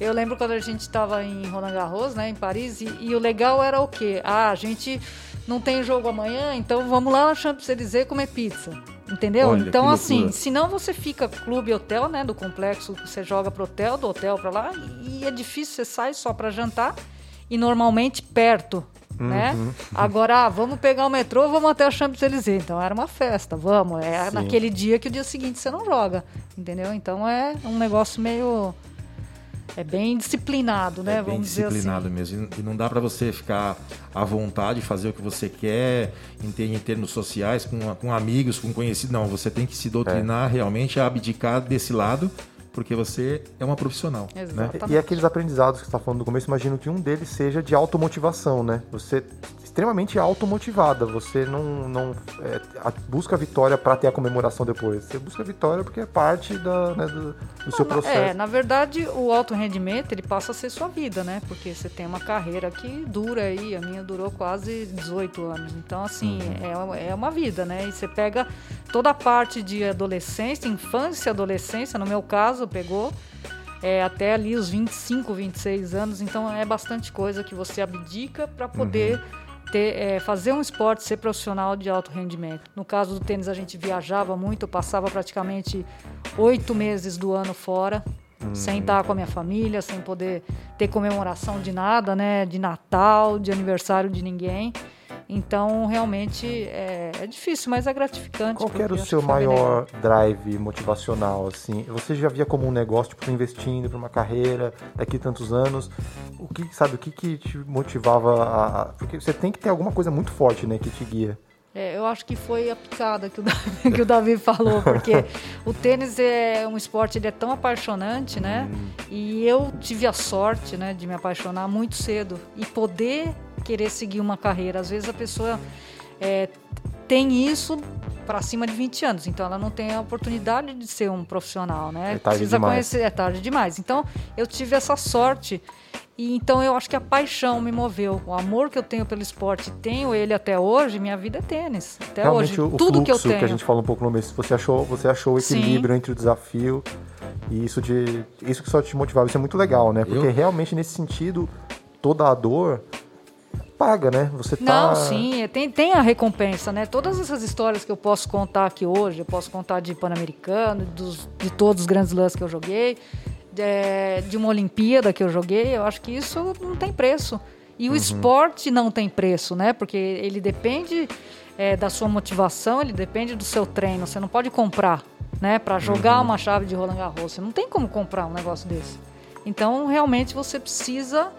Eu lembro quando a gente estava em Roland Garros, né, em Paris, e, e, o legal era o quê? Ah, a gente não tem jogo amanhã, então vamos lá na Champs-Élysées comer pizza. Entendeu? Olha, então, assim, senão você fica clube hotel, né? Do complexo, você joga pro hotel, do hotel para lá, e é difícil, você sai só para jantar, e normalmente perto. Né? Uhum. Agora, ah, vamos pegar o metrô, vamos até a Champs-Élysées. Então era uma festa, vamos. É Sim. naquele dia que o dia seguinte você não joga, entendeu? Então é um negócio meio é bem disciplinado, né? É bem disciplinado assim. mesmo. E não dá para você ficar à vontade, fazer o que você quer, em, termos sociais, com, com amigos, com conhecidos. Não, você tem que se doutrinar é. realmente a abdicar desse lado porque você é uma profissional. Né? E aqueles aprendizados que você está falando no começo, imagino que um deles seja de automotivação, né? Você extremamente automotivada. Você não, não é, busca a vitória para ter a comemoração depois. Você busca a vitória porque é parte da, né, do, do seu processo. É, na verdade, o alto rendimento ele passa a ser sua vida, né? Porque você tem uma carreira que dura aí. A minha durou quase 18 anos. Então, assim, uhum. é, é uma vida, né? E você pega toda a parte de adolescência, infância, adolescência, no meu caso, pegou. É, até ali os 25, 26 anos, então é bastante coisa que você abdica para poder uhum ter, é, fazer um esporte, ser profissional de alto rendimento. No caso do tênis, a gente viajava muito, eu passava praticamente oito meses do ano fora, hum. sem estar com a minha família, sem poder ter comemoração de nada, né? De Natal, de aniversário de ninguém. Então, realmente é, é, difícil, mas é gratificante. Qual era o seu maior drive motivacional? Assim, você já via como um negócio, tipo, investindo para uma carreira daqui a tantos anos? O que sabe o que, que te motivava a, a, Porque você tem que ter alguma coisa muito forte, né, que te guia. É, eu acho que foi a picada que o Davi, que o Davi falou, porque o tênis é um esporte, ele é tão apaixonante, né? Hum. E eu tive a sorte, né, de me apaixonar muito cedo e poder querer seguir uma carreira. Às vezes a pessoa é, tem isso para cima de 20 anos, então ela não tem a oportunidade de ser um profissional, né? É tarde Precisa demais. conhecer, é tarde demais. Então eu tive essa sorte e então eu acho que a paixão me moveu. O amor que eu tenho pelo esporte, tenho ele até hoje, minha vida é tênis. Até Realmente, hoje. O Tudo fluxo que eu tenho. que a gente falou um pouco no começo, você achou, você achou o equilíbrio Sim. entre o desafio e isso de isso que só te motivava. Isso é muito legal, né? Porque eu... realmente nesse sentido, toda a dor paga, né? Você tá... Não, sim, é, tem, tem a recompensa, né? Todas essas histórias que eu posso contar aqui hoje, eu posso contar de Pan-Americano, de todos os grandes lãs que eu joguei, de, de uma Olimpíada que eu joguei, eu acho que isso não tem preço. E o uhum. esporte não tem preço, né? Porque ele depende é, da sua motivação, ele depende do seu treino. Você não pode comprar, né? Para jogar uhum. uma chave de Roland Garros. Você não tem como comprar um negócio desse. Então, realmente, você precisa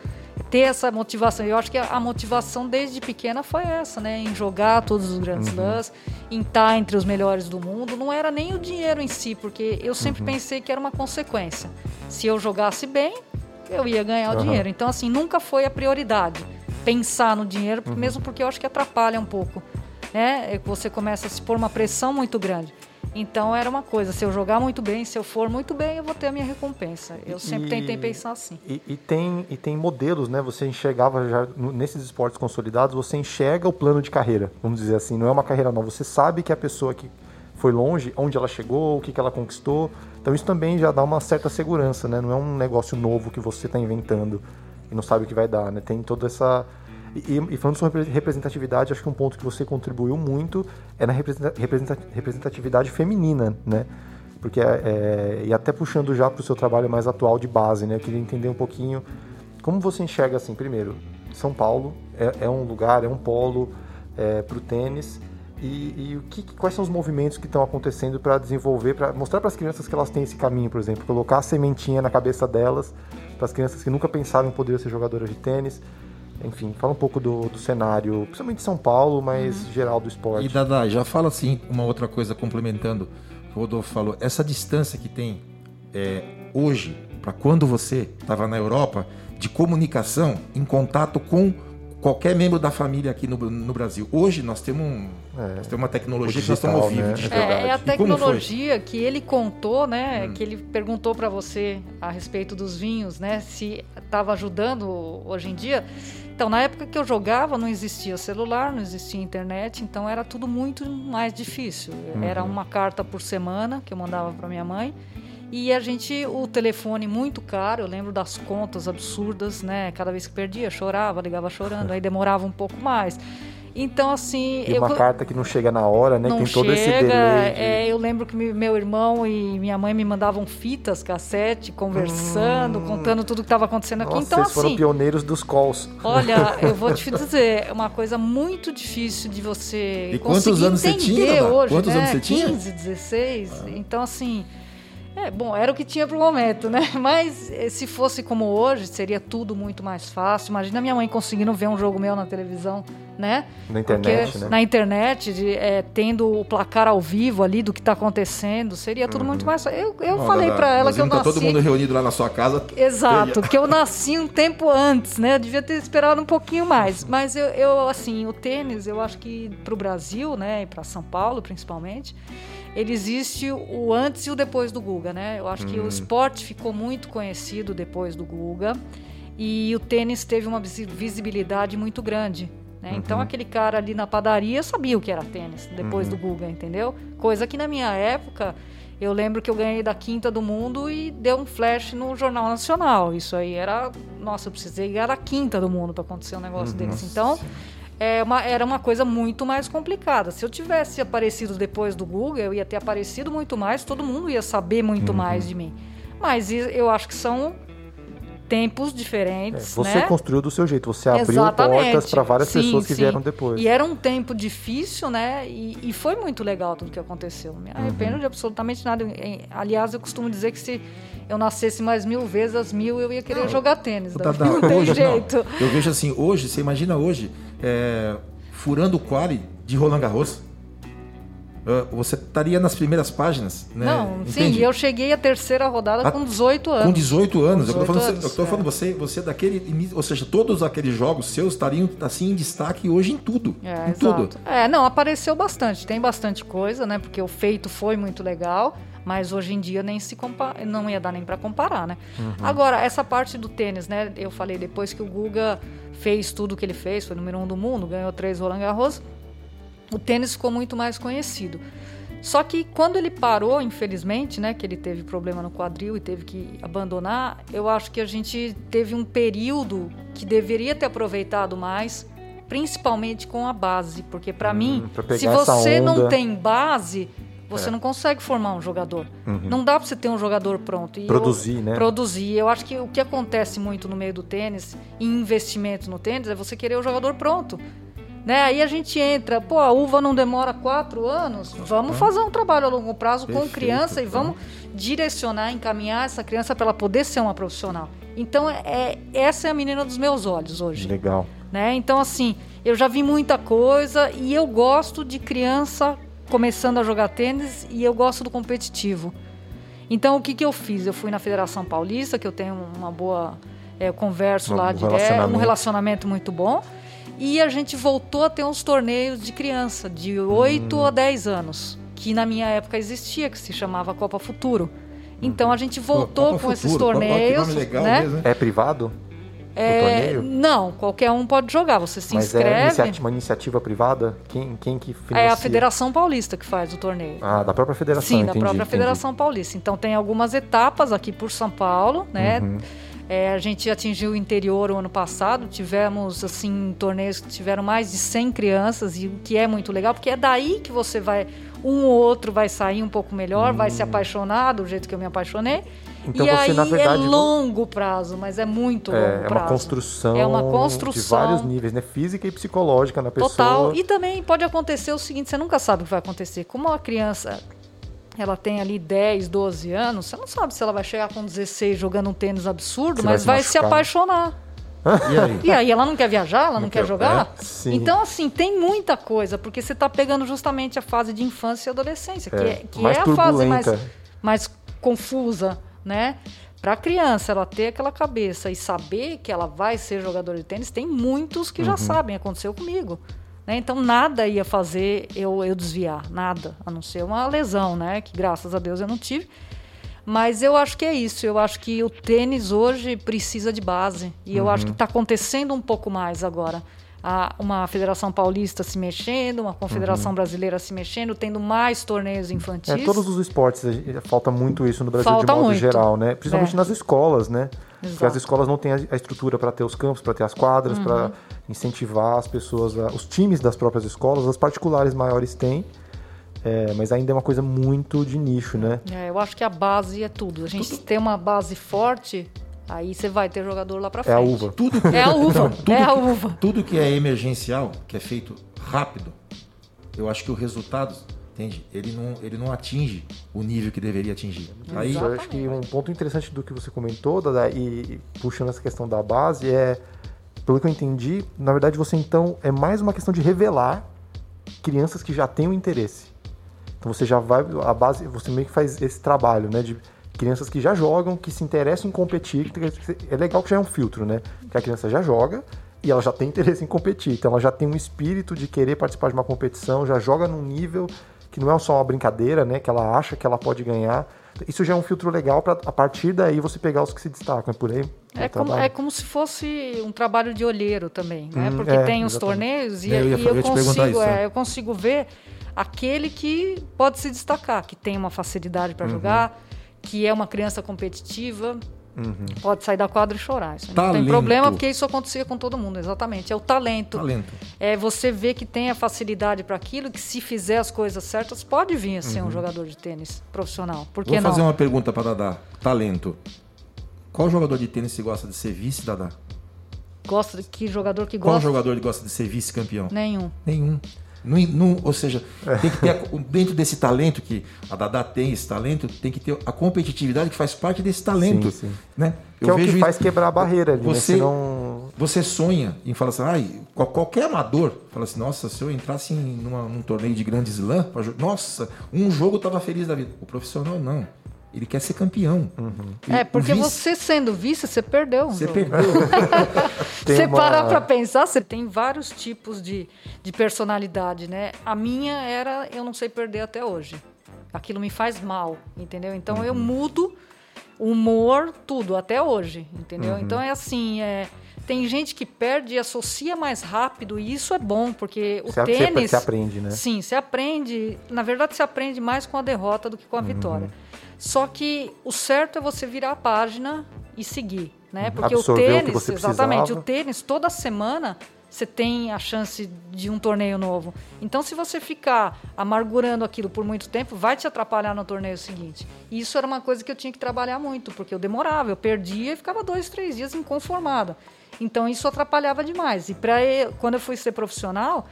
ter essa motivação. Eu acho que a, motivação desde pequena foi essa, né? Em jogar todos os grandes uhum. lãs, em estar entre os melhores do mundo. Não era nem o dinheiro em si, porque eu sempre uhum. pensei que era uma consequência. Se eu jogasse bem, eu ia ganhar uhum. o dinheiro. Então, assim, nunca foi a prioridade pensar no dinheiro, uhum. mesmo porque eu acho que atrapalha um pouco. Né? É você começa a se pôr uma pressão muito grande. Então era uma coisa, se eu jogar muito bem, se eu for muito bem, eu vou ter a minha recompensa. Eu sempre e, tentei pensar assim. E, e, tem, e tem modelos, né? Você enxergava já nesses esportes consolidados, você enxerga o plano de carreira, vamos dizer assim. Não é uma carreira nova, você sabe que a pessoa que foi longe, onde ela chegou, o que, que ela conquistou. Então isso também já dá uma certa segurança, né? Não é um negócio novo que você está inventando e não sabe o que vai dar, né? Tem toda essa e, e, falando sobre representatividade, acho que um ponto que você contribuiu muito é na representatividade feminina, né? Porque, é, é, e até puxando já para o seu trabalho mais atual de base, né? Eu queria entender um pouquinho como você enxerga, assim, primeiro, São Paulo é, é um lugar, é um polo é, para o tênis, e, e, o que, quais são os movimentos que estão acontecendo para desenvolver, para mostrar para as crianças que elas têm esse caminho, por exemplo, colocar a sementinha na cabeça delas, para as crianças que nunca pensaram em poder ser jogadoras de tênis, enfim, fala um pouco do, do cenário, principalmente de São Paulo, mas uhum. geral do esporte. E Dada, já fala assim, uma outra coisa complementando o Rodolfo falou, essa distância que tem é, hoje, para quando você estava na Europa, de comunicação, em contato com qualquer membro da família aqui no, no Brasil. Hoje nós temos, um, é, nós temos uma tecnologia digital, que nós estamos ao vivo. Né? É, é, a tecnologia que ele contou, né? Hum. Que ele perguntou para você a respeito dos vinhos, né? Se estava ajudando hoje em dia. Então, na época que eu jogava, não existia celular, não existia internet, então era tudo muito mais difícil. Uhum. Era uma carta por semana que eu mandava para minha mãe. E a gente, o telefone muito caro, eu lembro das contas absurdas, né? Cada vez que perdia, chorava, ligava chorando, aí demorava um pouco mais. Então, assim. E uma eu, carta que não chega na hora, né? Não Tem todo chega, esse delay. De... É, eu lembro que meu irmão e minha mãe me mandavam fitas, cassete, conversando, hum, contando tudo que estava acontecendo aqui. Nossa, então, vocês assim. foram pioneiros dos calls. Olha, eu vou te dizer, é uma coisa muito difícil de você. E quantos anos você tinha? Hoje, quantos né? anos você tinha? 15, 16. Ah. Então, assim. É, bom, era o que tinha para o momento, né? Mas eh, se fosse como hoje, seria tudo muito mais fácil. Imagina minha mãe conseguindo ver um jogo meu na televisão, né? Na internet, Porque, né? Na internet, de, é, tendo o placar ao vivo ali do que está acontecendo, seria tudo uhum. muito mais fácil. Eu, eu falei para ela que eu tá nasci... todo mundo reunido lá na sua casa. Exato, que eu nasci um tempo antes, né? Eu devia ter esperado um pouquinho mais. Mas eu, eu assim, o tênis, eu acho que para o Brasil, né? E para São Paulo, principalmente ele existe o antes e o depois do Guga, né? Eu acho hum. que o hum. esporte ficou muito conhecido depois do Guga e o tênis teve uma visibilidade muito grande. Né? Uhum. Então aquele cara ali na padaria sabia o que era tênis depois uhum. do Guga, entendeu? Coisa que na minha época eu lembro que eu ganhei da quinta do mundo e deu um flash no Jornal Nacional. Isso aí era, nossa, eu precisei ganhar da quinta do mundo para acontecer um negócio uhum. desse. Então é uma, era uma coisa muito mais complicada. Se eu tivesse aparecido depois do Google, eu ia ter aparecido muito mais, todo mundo ia saber muito uhum. mais de mim. Mas eu acho que são tempos diferentes. É, você né? construiu do seu jeito, você abriu Exatamente. portas para várias sim, pessoas que sim. vieram depois. E era um tempo difícil, né? E, e foi muito legal tudo que aconteceu. Me arrependo uhum. de absolutamente nada. Aliás, eu costumo dizer que se eu nascesse mais mil vezes, as mil eu ia querer não, jogar tênis. Tá, tá, não tem hoje, jeito. Não. Eu vejo assim, hoje, você imagina hoje, é, furando o quali de Roland Garros. Uh, você estaria nas primeiras páginas, né? Não, Entende? sim, eu cheguei à terceira rodada A- com 18 anos. Com 18 anos. eu tô 18 falando, anos, eu tô falando é. você, você daquele início, ou seja, todos aqueles jogos seus estariam assim em destaque hoje em tudo. É, em tudo. exato. É, não, apareceu bastante, tem bastante coisa, né? Porque o feito foi muito legal, mas hoje em dia nem se não ia dar nem para comparar, né? Uhum. Agora, essa parte do tênis, né? Eu falei depois que o Guga fez tudo o que ele fez, foi número um do mundo, ganhou três Roland Garros, o tênis ficou muito mais conhecido. Só que quando ele parou, infelizmente, né, que ele teve problema no quadril e teve que abandonar, eu acho que a gente teve um período que deveria ter aproveitado mais, principalmente com a base, porque para mim, Hum, pegar se você não tem base, você É. não consegue formar um jogador. Não dá para você ter um jogador pronto. E eu- Produzir, né? Produzir. Eu acho que o que acontece muito no meio do tênis, em investimento no tênis, é você querer o jogador pronto. Né? Aí a gente entra, pô, a uva não demora quatro anos, vamos fazer um trabalho a longo prazo com Perfeito, criança e tá. vamos direcionar, encaminhar essa criança para ela poder ser uma profissional. Então, é, essa é a menina dos meus olhos hoje. Legal. Né? Então, assim, eu já vi muita coisa e eu gosto de criança começando a jogar tênis e eu gosto do competitivo. Então, o que, que eu fiz? Eu fui na Federação Paulista, que eu tenho uma boa. é, eu converso Um lá de é, relacionamento. um relacionamento muito bom. E a gente voltou a ter uns torneios de criança, de 8 Hum. a 10 anos, que na minha época existia, que se chamava Copa Futuro. Então a gente voltou Copa com esses Futuro, Copa- que torneios. nome legal né? mesmo, hein? É privado? É, não, qualquer um pode jogar. Você se Mas é inscreve. inicia- uma iniciativa privada? Quem, quem que financia? É a Federação Paulista que faz o torneio. Ah, da própria federação, Sim, da entendi, própria entendi. Federação Paulista. Então tem algumas etapas aqui por São Paulo, né? Uhum. É, a gente atingiu o interior o ano passado, tivemos assim torneios que tiveram mais de 100 crianças e o que é muito legal, porque é daí que você vai um ou outro vai sair um pouco melhor, vai se apaixonar do jeito que eu me apaixonei. Então e você, aí na verdade, é longo prazo, mas é muito longo É, é prazo. uma construção, É uma de construção. vários níveis, né? Física e psicológica na pessoa. Total. E também pode acontecer o seguinte, você nunca sabe o que vai acontecer. Como a criança ela tem ali 10, 12 anos, você não sabe se ela vai chegar com 16 jogando um tênis absurdo, vai mas se vai se machucar. apaixonar. E aí? E aí ela não quer viajar, ela não, Não quer quer- jogar? é, então, assim, tem muita coisa, porque você está pegando justamente a fase de infância e adolescência, que É, é, que mais é a fase mais, mais confusa, né? Para a criança, ela ter aquela cabeça e saber que ela vai ser jogadora de tênis, tem muitos que Uhum. já sabem, aconteceu comigo. Né? Então, nada ia fazer eu, eu desviar, nada, a não ser uma lesão, né? Que graças a Deus eu não tive. Mas eu acho que é isso. Eu acho que o tênis hoje precisa de base. E eu Uhum. acho que está acontecendo um pouco mais agora. Há uma Federação Paulista se mexendo, uma Confederação Brasileira se mexendo, tendo mais torneios infantis. Uhum. É, todos os esportes, a falta muito isso no Brasil Falta de modo muito. geral, né? Principalmente É. nas escolas, né? Porque Exato. as escolas não têm a a estrutura para ter os campos, para ter as quadras, Uhum. para incentivar as pessoas, a- os times das próprias escolas, as particulares maiores têm, é, mas ainda é uma coisa muito de nicho, né? É, eu acho que a base é tudo. A gente tem uma base forte, aí você vai ter jogador lá pra É a frente. uva. Tudo que, É a uva, Não, tudo é a que- uva. Tudo que é emergencial, que é feito rápido, eu acho que o resultado, entende? Ele não, ele não atinge o nível que deveria atingir. Aí, Isso, eu acho que um ponto interessante do que você comentou, Dada, e puxando essa questão da base, é, pelo que eu entendi, na verdade você então é mais uma questão de revelar crianças que já têm o interesse. Então você já vai, a base, você meio que faz esse trabalho, né, de crianças que já jogam, que se interessam em competir, é legal que já é um filtro, né, que a criança já joga e ela já tem interesse em competir, então ela já tem um espírito de querer participar de uma competição, já joga num nível que não é só uma brincadeira, né, que ela acha que ela pode ganhar. Isso já é um filtro legal para a partir daí você pegar os que se destacam, é por aí. É como, é como se fosse um trabalho de olheiro também, né? Hum, Porque é, tem os exatamente. torneios e, É, eu ia- e eu perguntar consigo, isso, é, é. eu consigo ver aquele que pode se destacar, que tem uma facilidade Uhum. para jogar, que é uma criança competitiva, pode sair da quadra e chorar. Isso não tem problema, porque isso acontecia com todo mundo, exatamente. É o talento. talento. É você ver que tem a facilidade para aquilo, que se fizer as coisas certas, pode vir a ser um jogador de tênis profissional. Por que Uhum. Vou não? fazer uma pergunta para Dadá. Talento. Qual jogador de tênis você gosta de ser vice, Dadá? Gosta de que jogador que Qual gosta? jogador gosta de ser vice-campeão? Nenhum. Nenhum. Não, não- ou seja, tem que ter a- dentro desse talento que a Dadá tem esse talento, tem que ter a competitividade que faz parte desse talento, Sim, sim. né? Que é o que faz isso- quebrar a barreira ali, Você- né? Senão Você sonha e fala assim, ai, qualquer amador fala assim, nossa, se eu entrasse em numa, num torneio de grande slam, nossa, um jogo tava feliz da vida. O profissional não. Ele quer ser campeão. Uhum. É, porque vice... você sendo vice, você perdeu. Você perdeu. você uma... parar para pensar, você tem vários tipos de, de personalidade, né? A minha era, eu não sei perder até hoje. Aquilo me faz mal, entendeu? Então uhum. eu mudo humor, tudo, até hoje, entendeu? Uhum. Então é assim, é, tem gente que perde e associa mais rápido, e isso é bom, porque o você, tênis. Você aprende, né? Sim, você aprende. Na verdade, você aprende mais com a derrota do que com a uhum. vitória. Só que o certo é você virar a página e seguir, né? Porque Absorver o tênis, o exatamente, o tênis toda semana você tem a chance de um torneio novo. Então, se você ficar amargurando aquilo por muito tempo, vai te atrapalhar no torneio seguinte. E isso era uma coisa que eu tinha que trabalhar muito, porque eu demorava, eu perdia e ficava dois, três dias inconformada. Então, isso atrapalhava demais. E para quando eu fui ser profissional,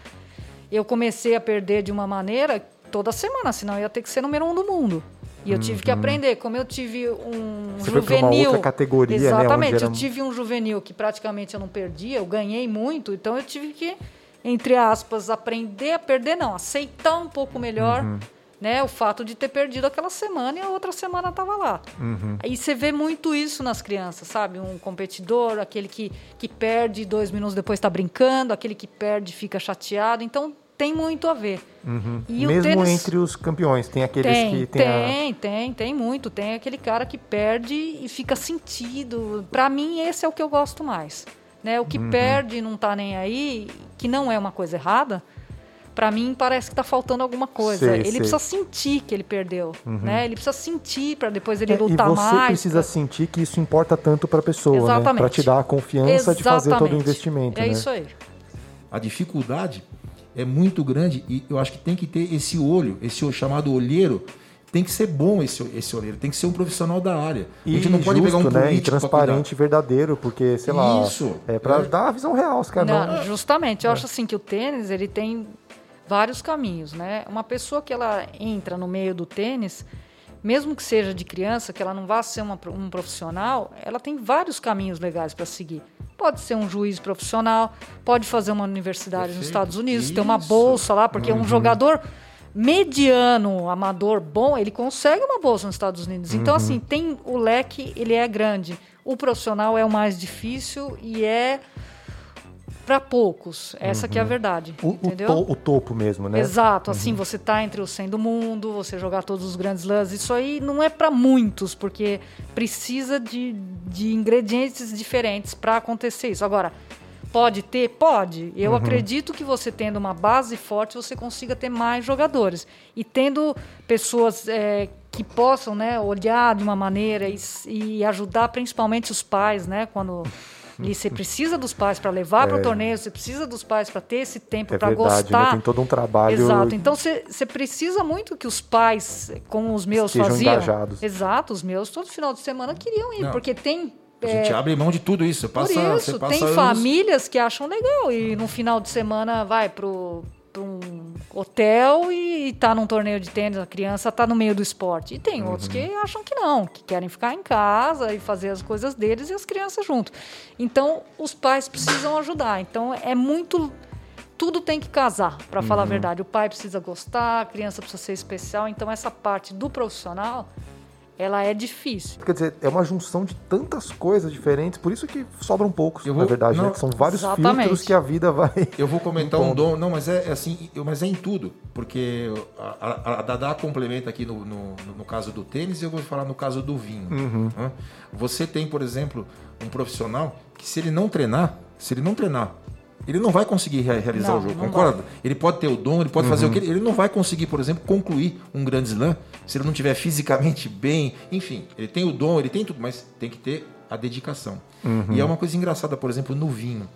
eu comecei a perder de uma maneira toda semana, senão eu ia ter que ser número um do mundo. E eu tive uhum. que aprender. Como eu tive um Você juvenil. Foi uma outra categoria, né, exatamente. Né, era... Eu tive um juvenil que praticamente eu não perdia, eu ganhei muito, então eu tive que, entre aspas, aprender a perder, não, aceitar um pouco melhor. Uhum. Né, o fato de ter perdido aquela semana e a outra semana estava lá. Uhum. Aí você vê muito isso nas crianças, sabe? Um competidor, aquele que, que perde dois minutos depois está brincando, aquele que perde fica chateado. Então tem muito a ver. Uhum. Mesmo tênis... entre os campeões, tem aqueles tem, que tem. Tem, a... tem, tem muito. Tem aquele cara que perde e fica sentido. Para mim, esse é o que eu gosto mais. Né? O que uhum. perde e não tá nem aí, que não é uma coisa errada, para mim parece que tá faltando alguma coisa. Sei, ele sei. precisa sentir que ele perdeu, uhum. né? Ele precisa sentir para depois ele é, lutar mais. E você mais, precisa pra... sentir que isso importa tanto para a pessoa, né? Exatamente. né? Para te dar a confiança Exatamente. de fazer todo o investimento, É né? isso aí. A dificuldade é muito grande e eu acho que tem que ter esse olho, esse chamado olheiro. Tem que ser bom esse, esse olheiro, tem que ser um profissional da área. E a gente não justo, pode pegar um né? E transparente, verdadeiro, porque, sei lá, Isso. é para é. dar a visão real, os caras não, não... Justamente, eu é. acho assim que o tênis, ele tem vários caminhos, né? Uma pessoa que ela entra no meio do tênis, mesmo que seja de criança, que ela não vá ser uma, um profissional, ela tem vários caminhos legais para seguir. Pode ser um juiz profissional, pode fazer uma universidade Perfeito. nos Estados Unidos, Isso. ter uma bolsa lá, porque uhum. um jogador mediano, amador, bom, ele consegue uma bolsa nos Estados Unidos. Então, uhum. assim, tem o leque, ele é grande. O profissional é o mais difícil e é para poucos. Essa uhum. que é a uhum. verdade. O, entendeu? O, to, o, topo mesmo, né? Exato. Assim, uhum. você tá entre os 100 do mundo, você jogar todos os grandes lãs. Isso aí não é para muitos, porque precisa de, de ingredientes diferentes para acontecer isso. Agora, pode ter? Pode. Eu uhum. acredito que você tendo uma base forte, você consiga ter mais jogadores. E tendo pessoas é, que possam né, olhar de uma maneira e, e ajudar principalmente os pais, né? Quando e você precisa dos pais para levar é. para o torneio, você precisa dos pais para ter esse tempo é para né? gostar. Tem todo um trabalho. Exato. Então você, você precisa muito que os pais, como os meus Estejam faziam. Engajados. Exato, os meus todo final de semana queriam ir, Não. porque tem a gente é, abre mão de tudo isso. Passa, por isso, tem anos... famílias que acham legal e no final de semana vai pro para um hotel e está num torneio de tênis, a criança está no meio do esporte. E tem uhum. outros que acham que não, que querem ficar em casa e fazer as coisas deles e as crianças junto. Então, os pais precisam ajudar. Então, é muito. Tudo tem que casar, para uhum. falar a uhum. verdade. O pai precisa gostar, a criança precisa ser especial. Então, essa parte do profissional ela é difícil. Quer dizer, é uma junção de tantas coisas diferentes, por isso que sobram poucos, vou, na verdade, né? não, né? São vários exatamente. filtros que a vida vai. Eu vou comentar um dom, não, mas é, é, assim, mas é em tudo, porque a, a, Dada complementa aqui no, no, no, caso do tênis e eu vou falar no caso do vinho. Uhum. Né? Você tem, por exemplo, um profissional que se ele não treinar, se ele não treinar ele não vai conseguir realizar não, o jogo, concorda? Vai. Ele pode ter o dom, ele pode uhum. fazer o uhum. que ele, ele não vai conseguir, por exemplo, concluir um grande slam se ele não tiver fisicamente bem. Enfim, ele tem o dom, ele tem tudo, mas tem que ter a dedicação. Uhum. E é uma coisa engraçada, por exemplo, no vinho.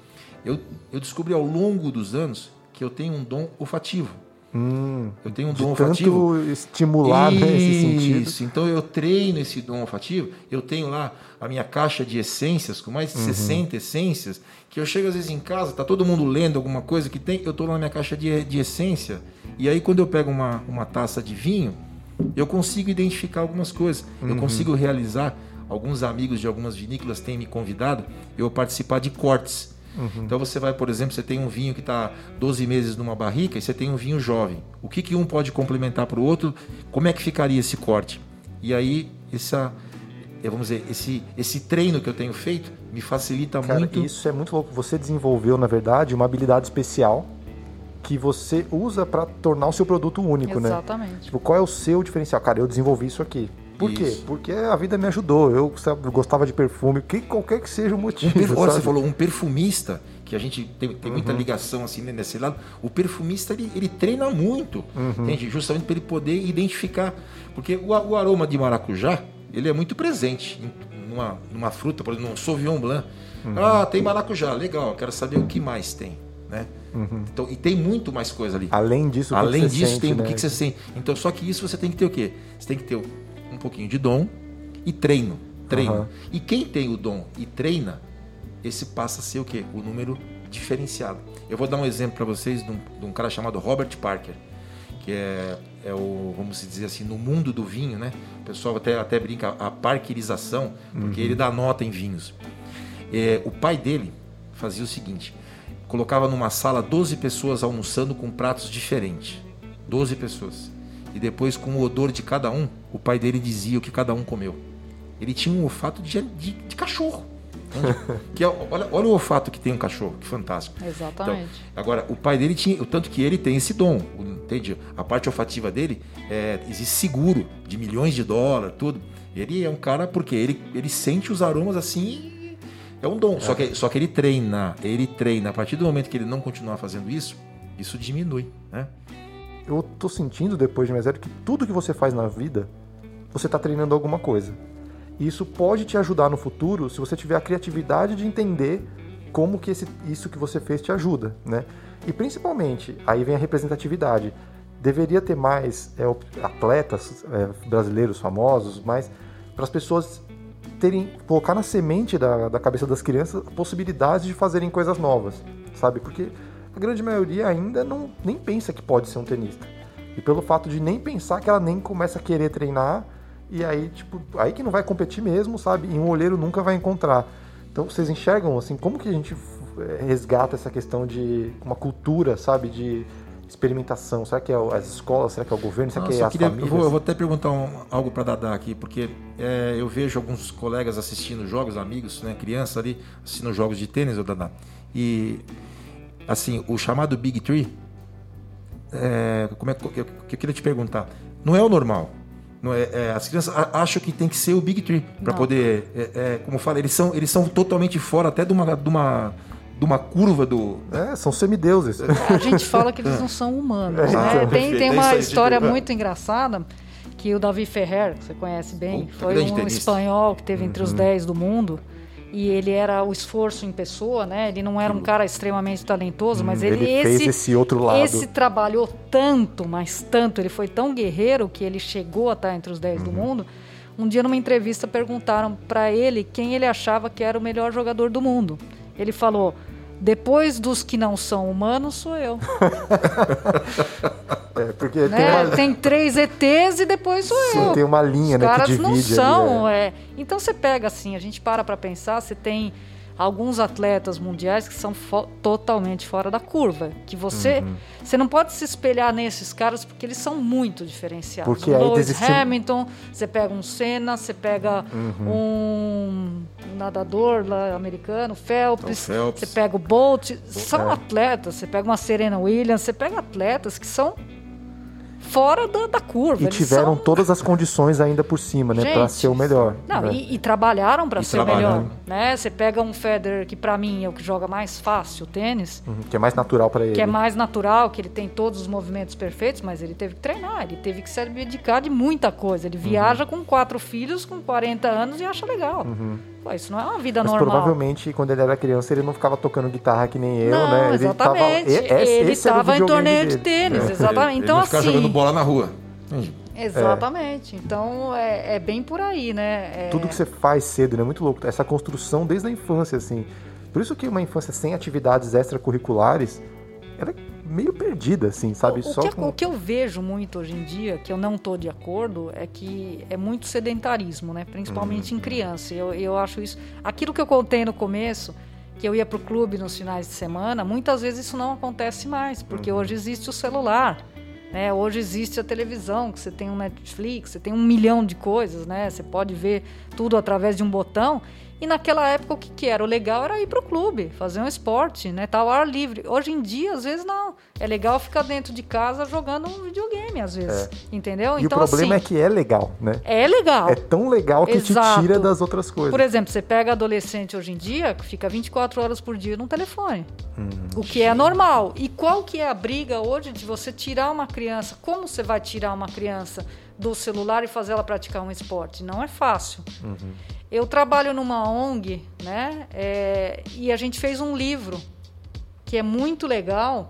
Eu, eu descobri ao longo dos anos que eu tenho um dom olfativo. Hum, eu tenho um dom olfativo. Tanto estimular Isso, nesse sentido. Isso, então eu treino esse dom olfativo. Eu tenho lá a minha caixa de essências, com mais de uhum. 60 essências, que eu chego às vezes em casa, tá todo mundo lendo alguma coisa que tem, eu tô lá na minha caixa de, de essência. E aí quando eu pego uma, uma taça de vinho, eu consigo identificar algumas coisas. Uhum. Eu consigo realizar. Alguns amigos de algumas vinícolas têm me convidado eu participar de cortes Uhum. Então você vai, por exemplo, você tem um vinho que está 12 meses numa barrica e você tem um vinho jovem. O que, que um pode complementar para o outro? Como é que ficaria esse corte? E aí, essa, vamos dizer, esse, esse treino que eu tenho feito me facilita Cara, muito. Isso é muito louco. Você desenvolveu, na verdade, uma habilidade especial que você usa para tornar o seu produto único, Exatamente. né? Exatamente. Tipo, qual é o seu diferencial? Cara, eu desenvolvi isso aqui. Por isso. quê? Porque a vida me ajudou. Eu, gostava de perfume, que, qualquer que seja o motivo. Um Olha, você falou, um perfumista, que a gente tem, tem muita uhum. ligação assim né, nesse lado, o perfumista ele, ele treina muito, uhum. entende? Justamente para ele poder identificar. Porque o, o, aroma de maracujá, ele é muito presente numa, numa fruta, por exemplo, num Sauvignon Blanc. Uhum. Ah, tem maracujá, legal, quero saber o que mais tem. Né? Uhum. Então, e tem muito mais coisa ali. Além disso, Além disso, sente, tem né? o que, que você sente. Então, só que isso você tem que ter o quê? Você tem que ter um pouquinho de dom e treino. Treino. Uhum. E quem tem o dom e treina, esse passa a ser o quê? O número diferenciado. Eu vou dar um exemplo para vocês de um, de um, cara chamado Robert Parker, que é, é o, vamos dizer assim, no mundo do vinho, né? O pessoal até, até brinca a parkerização, porque uhum. ele dá nota em vinhos. É, o pai dele fazia o seguinte: colocava numa sala 12 pessoas almoçando com pratos diferentes. 12 pessoas e depois com o odor de cada um, o pai dele dizia o que cada um comeu. Ele tinha um olfato de, de, de cachorro. que é, olha, olha, o olfato que tem um cachorro, que fantástico. Exatamente. Então, agora, o pai dele tinha, o tanto que ele tem esse dom, entende? A parte olfativa dele é, existe seguro de milhões de dólares, tudo. Ele é um cara porque ele, ele sente os aromas assim, é um dom. É. Só, que, só que ele treina, ele treina. A partir do momento que ele não continuar fazendo isso, isso diminui, né? eu tô sentindo depois de mais que tudo que você faz na vida, você está treinando alguma coisa. E isso pode te ajudar no futuro se você tiver a criatividade de entender como que esse, isso que você fez te ajuda, né? E principalmente, aí vem a representatividade. Deveria ter mais é, atletas é, brasileiros famosos, mas para as pessoas terem colocar na semente da, da cabeça das crianças possibilidades de fazerem coisas novas, sabe? Porque a grande maioria ainda não, nem pensa que pode ser um tenista. E pelo fato de nem pensar que ela nem começa a querer treinar, e aí, tipo, aí que não vai competir mesmo, sabe? E um olheiro nunca vai encontrar. Então vocês enxergam, assim, como que a gente eh, resgata essa questão de uma cultura, sabe? De experimentação? Será que é as escolas? Será que é o governo? Será Nossa, que é as queria, famílias? Eu vou, eu vou, até perguntar um, algo para Dadá aqui, porque é, eu vejo alguns colegas assistindo jogos, amigos, né, criança ali, assistindo jogos de tênis, o Dadá. E assim, o chamado Big Tree, é, como é que eu, eu, queria te perguntar, não é o normal. Não é, é as crianças acham que tem que ser o Big Tree para poder, é, é, como eu falo, eles são, eles são totalmente fora até de uma, de uma de uma curva do. É, são semideuses. A gente fala que eles não são humanos. É, né? tem, tem uma história muito engraçada que o Davi Ferrer, que você conhece bem, foi um espanhol que teve entre os 10 uhum. do mundo e ele era o esforço em pessoa, né? Ele não era um cara extremamente talentoso, mas hum, ele, ele esse, fez esse outro lado. Esse trabalhou tanto, mas tanto, ele foi tão guerreiro que ele chegou a estar entre os 10 uhum. do mundo. Um dia numa entrevista perguntaram para ele quem ele achava que era o melhor jogador do mundo. Ele falou: depois dos que não são humanos, sou eu. é, porque né? tem, uma... tem, três ETs e depois sou Sim, eu. tem uma linha, Os né, caras que não são. Ali, é. É. Então você pega assim, a gente para para pensar, você tem alguns atletas mundiais que são fo totalmente fora da curva. Que você, uhum. você não pode se espelhar nesses caras porque eles são muito diferenciados. Porque o Lewis desistiu... Hamilton, você pega um Senna, você pega uhum. um nadador lá, americano, Phelps, Phelps, você pega o Bolt. São é. atletas. Você pega uma Serena Williams, você pega atletas que são fora da, da curva. E tiveram são... todas as condições ainda por cima, né? Para ser o melhor. Não, né? e, e, trabalharam para ser o melhor. Né? Você pega um Federer que para mim é o que joga mais fácil o tênis. Uhum, que é mais natural para ele. Que é mais natural, que ele tem todos os movimentos perfeitos, mas ele teve que treinar, ele teve que se dedicar de muita coisa. Ele viaja uhum. com quatro filhos, com 40 anos e acha legal. Uhum. Pô, isso não é uma vida Mas normal. provavelmente, quando ele era criança, ele não ficava tocando guitarra que nem eu, não, né? Ele exatamente. Tava, ele estava em torneio de tênis, é. exatamente. Então, ele assim. jogando bola na rua. Exatamente. É. Então é, é, bem por aí, né? É... Tudo que você faz cedo, né? Muito louco. Essa construção desde a infância, assim. Por isso que uma infância sem atividades extracurriculares, ela é meio perdida, assim, sabe? O, Só que, com... o que eu vejo muito hoje em dia, que eu não estou de acordo, é que é muito sedentarismo, né? Principalmente hum. em criança. Eu, eu acho isso. Aquilo que eu contei no começo, que eu ia para o clube nos finais de semana, muitas vezes isso não acontece mais, porque hoje existe o celular. Né? Hoje existe a televisão, que você tem um Netflix, você tem um milhão de coisas, né? Você pode ver tudo através de um botão. E naquela época o que, que era? O legal era ir para o clube, fazer um esporte, né? Tá ao ar livre. Hoje em dia, às vezes, não. É legal ficar dentro de casa jogando um videogame, às vezes. É. Entendeu? E então, o problema assim, é que é legal, né? É legal. É tão legal que Exato. te tira das outras coisas. Por exemplo, você pega adolescente hoje em dia, que fica 24 horas por dia no telefone. Hum, o que é normal. E qual que é a briga hoje de você tirar uma criança? Como você vai tirar uma criança do celular e fazer ela praticar um esporte? Não é fácil. Uhum. Eu trabalho numa ONG, né? É, e a gente fez um livro que é muito legal.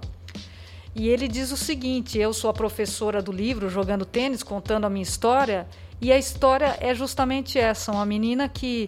E ele diz o seguinte: eu sou a professora do livro, jogando tênis, contando a minha história. E a história é justamente essa: uma menina que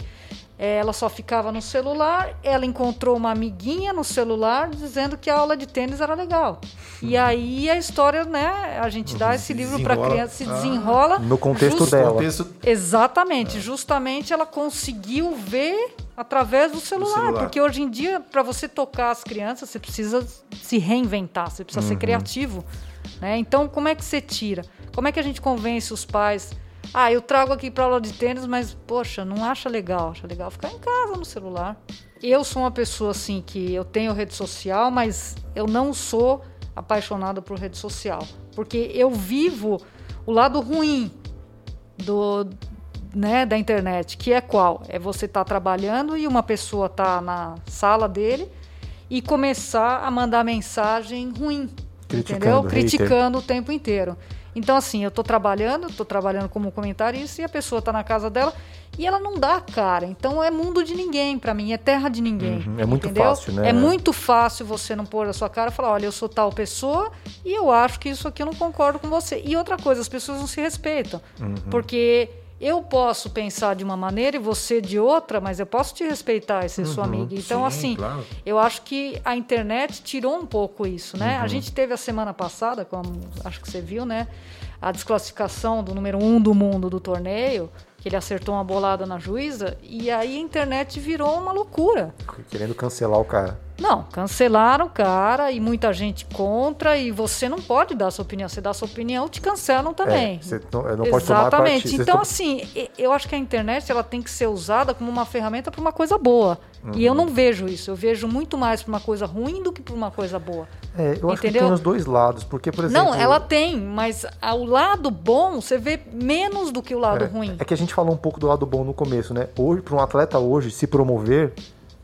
ela só ficava no celular, ela encontrou uma amiguinha no celular dizendo que a aula de tênis era legal. E uhum. aí a história, né? A gente dá esse livro para a criança, se ah. desenrola. No contexto just... dela. Contexto... Exatamente. É. Justamente ela conseguiu ver através do celular, celular. Porque hoje em dia, para você tocar as crianças, você precisa se reinventar, você precisa uhum. ser criativo. Né? Então, como é que você tira? Como é que a gente convence os pais? Ah, eu trago aqui para aula de tênis, mas poxa, não acha legal. Acha legal ficar em casa no celular. Eu sou uma pessoa assim que eu tenho rede social, mas eu não sou apaixonada por rede social, porque eu vivo o lado ruim do né, da internet, que é qual? É você estar tá trabalhando e uma pessoa tá na sala dele e começar a mandar mensagem ruim, Criticando, entendeu? Criticando o tempo inteiro. Então, assim, eu estou trabalhando, estou trabalhando como comentarista e a pessoa está na casa dela e ela não dá cara. Então, é mundo de ninguém para mim, é terra de ninguém. Uhum, é muito entendeu? fácil, né? É muito fácil você não pôr a sua cara e falar: olha, eu sou tal pessoa e eu acho que isso aqui eu não concordo com você. E outra coisa, as pessoas não se respeitam. Uhum. Porque eu posso pensar de uma maneira e você de outra, mas eu posso te respeitar e ser uhum, sua amiga. Então, sim, assim, claro. eu acho que a internet tirou um pouco isso, né? Uhum. A gente teve a semana passada, como acho que você viu, né? A desclassificação do número um do mundo do torneio que ele acertou uma bolada na juíza, e aí a internet virou uma loucura. Querendo cancelar o cara. Não, cancelaram o cara e muita gente contra, e você não pode dar sua opinião. Você dá sua opinião, te cancelam também. É, você não, não pode Exatamente. Então, assim, eu acho que a internet ela tem que ser usada como uma ferramenta para uma coisa boa. Uhum. E eu uhum. não vejo isso. Eu vejo muito mais para uma coisa ruim do que para uma coisa boa. É, eu Entendeu? acho que tem os dois lados, porque, por exemplo... Não, ela tem, mas o lado bom você vê menos do que o lado é, ruim. É que a gente falou um pouco do lado bom no começo, né? Hoje, para um atleta hoje se promover,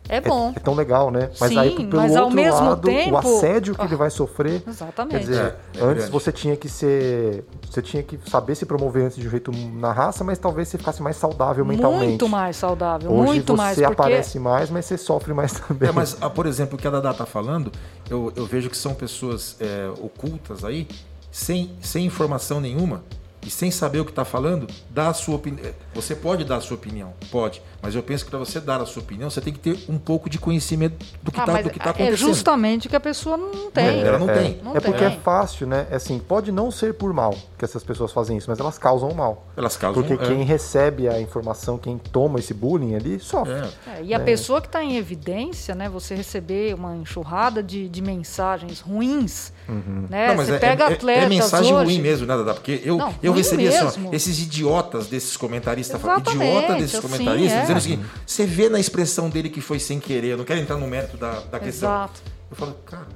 é bom. É, é, tão legal, né? Mas Sim, aí, pelo mas outro ao mesmo lado, tempo... o assédio que ah, ele vai sofrer. Exatamente. Quer dizer, é, é antes você tinha que ser. Você tinha que saber se promover antes de um jeito na raça, mas talvez você ficasse mais saudável mentalmente. Muito mais saudável, Hoje muito mais. Você aparece mais, mas você sofre mais também. É, mas, ah, por exemplo, o que a Dada está falando, eu, eu vejo que são pessoas é, ocultas aí, sem, sem informação nenhuma e sem saber o que está falando, dá a sua opinião. Você pode dar a sua opinião, pode, mas eu penso que para você dar a sua opinião, você tem que ter um pouco de conhecimento do que está ah, tá, tá acontecendo. É justamente que a pessoa não tem. É, ela não é, tem. Não é porque tem. é fácil, né? É assim, pode não ser por mal que essas pessoas fazem isso, mas elas causam mal. Elas causam Porque é. quem recebe a informação, quem toma esse bullying ali, sofre. É. É, e a pessoa que está em evidência, né? Você receber uma enxurrada de, de mensagens ruins, uhum. né? Não, você pega atletas. É mensagem hoje... ruim mesmo, né, Dada? Porque eu, não, eu recebi assim, esses idiotas desses comentaristas, idiota desses assim, comentaristas, é. dizendo o seguinte: você vê na expressão dele que foi sem querer, eu não quero entrar no mérito da, da questão. Exato. Eu falo, cara,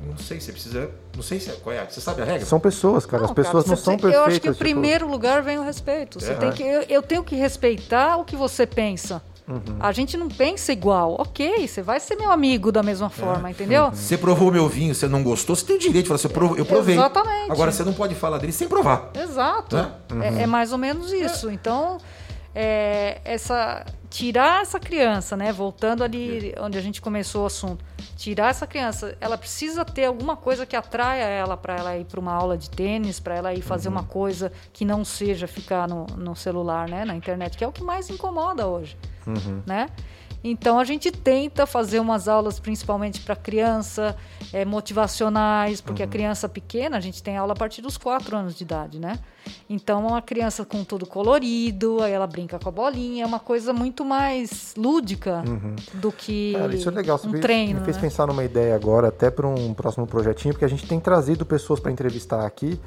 não sei, você precisa. Não sei se é, qual é. Você sabe a regra? São pessoas, cara. Não, As pessoas cara, não são perfeitas. Eu acho que em tipo... primeiro lugar vem o respeito. Você é, tem que, eu, eu, tenho que respeitar o que você pensa. Uhum. A gente não pensa igual. Ok, você vai ser meu amigo da mesma forma, é. entendeu? Uhum. Você provou meu vinho, você não gostou, você tem o direito de falar, assim, eu provei. Exatamente. Agora você não pode falar dele sem provar. Exato. Né? Uhum. É, é, mais ou menos isso. Então, é, essa tirar essa criança, né? Voltando ali onde a gente começou o assunto, tirar essa criança, ela precisa ter alguma coisa que atraia ela para ela ir para uma aula de tênis, para ela ir fazer uhum. uma coisa que não seja ficar no, no celular, né? Na internet, que é o que mais incomoda hoje, uhum. né? Então a gente tenta fazer umas aulas principalmente para criança, é, motivacionais, porque uhum. a criança pequena, a gente tem aula a partir dos 4 anos de idade, né? Então uma criança com tudo colorido, aí ela brinca com a bolinha, é uma coisa muito mais lúdica uhum. do que Cara, isso é legal. um Você treino. Me fez né? pensar numa ideia agora, até para um próximo projetinho, porque a gente tem trazido pessoas para entrevistar aqui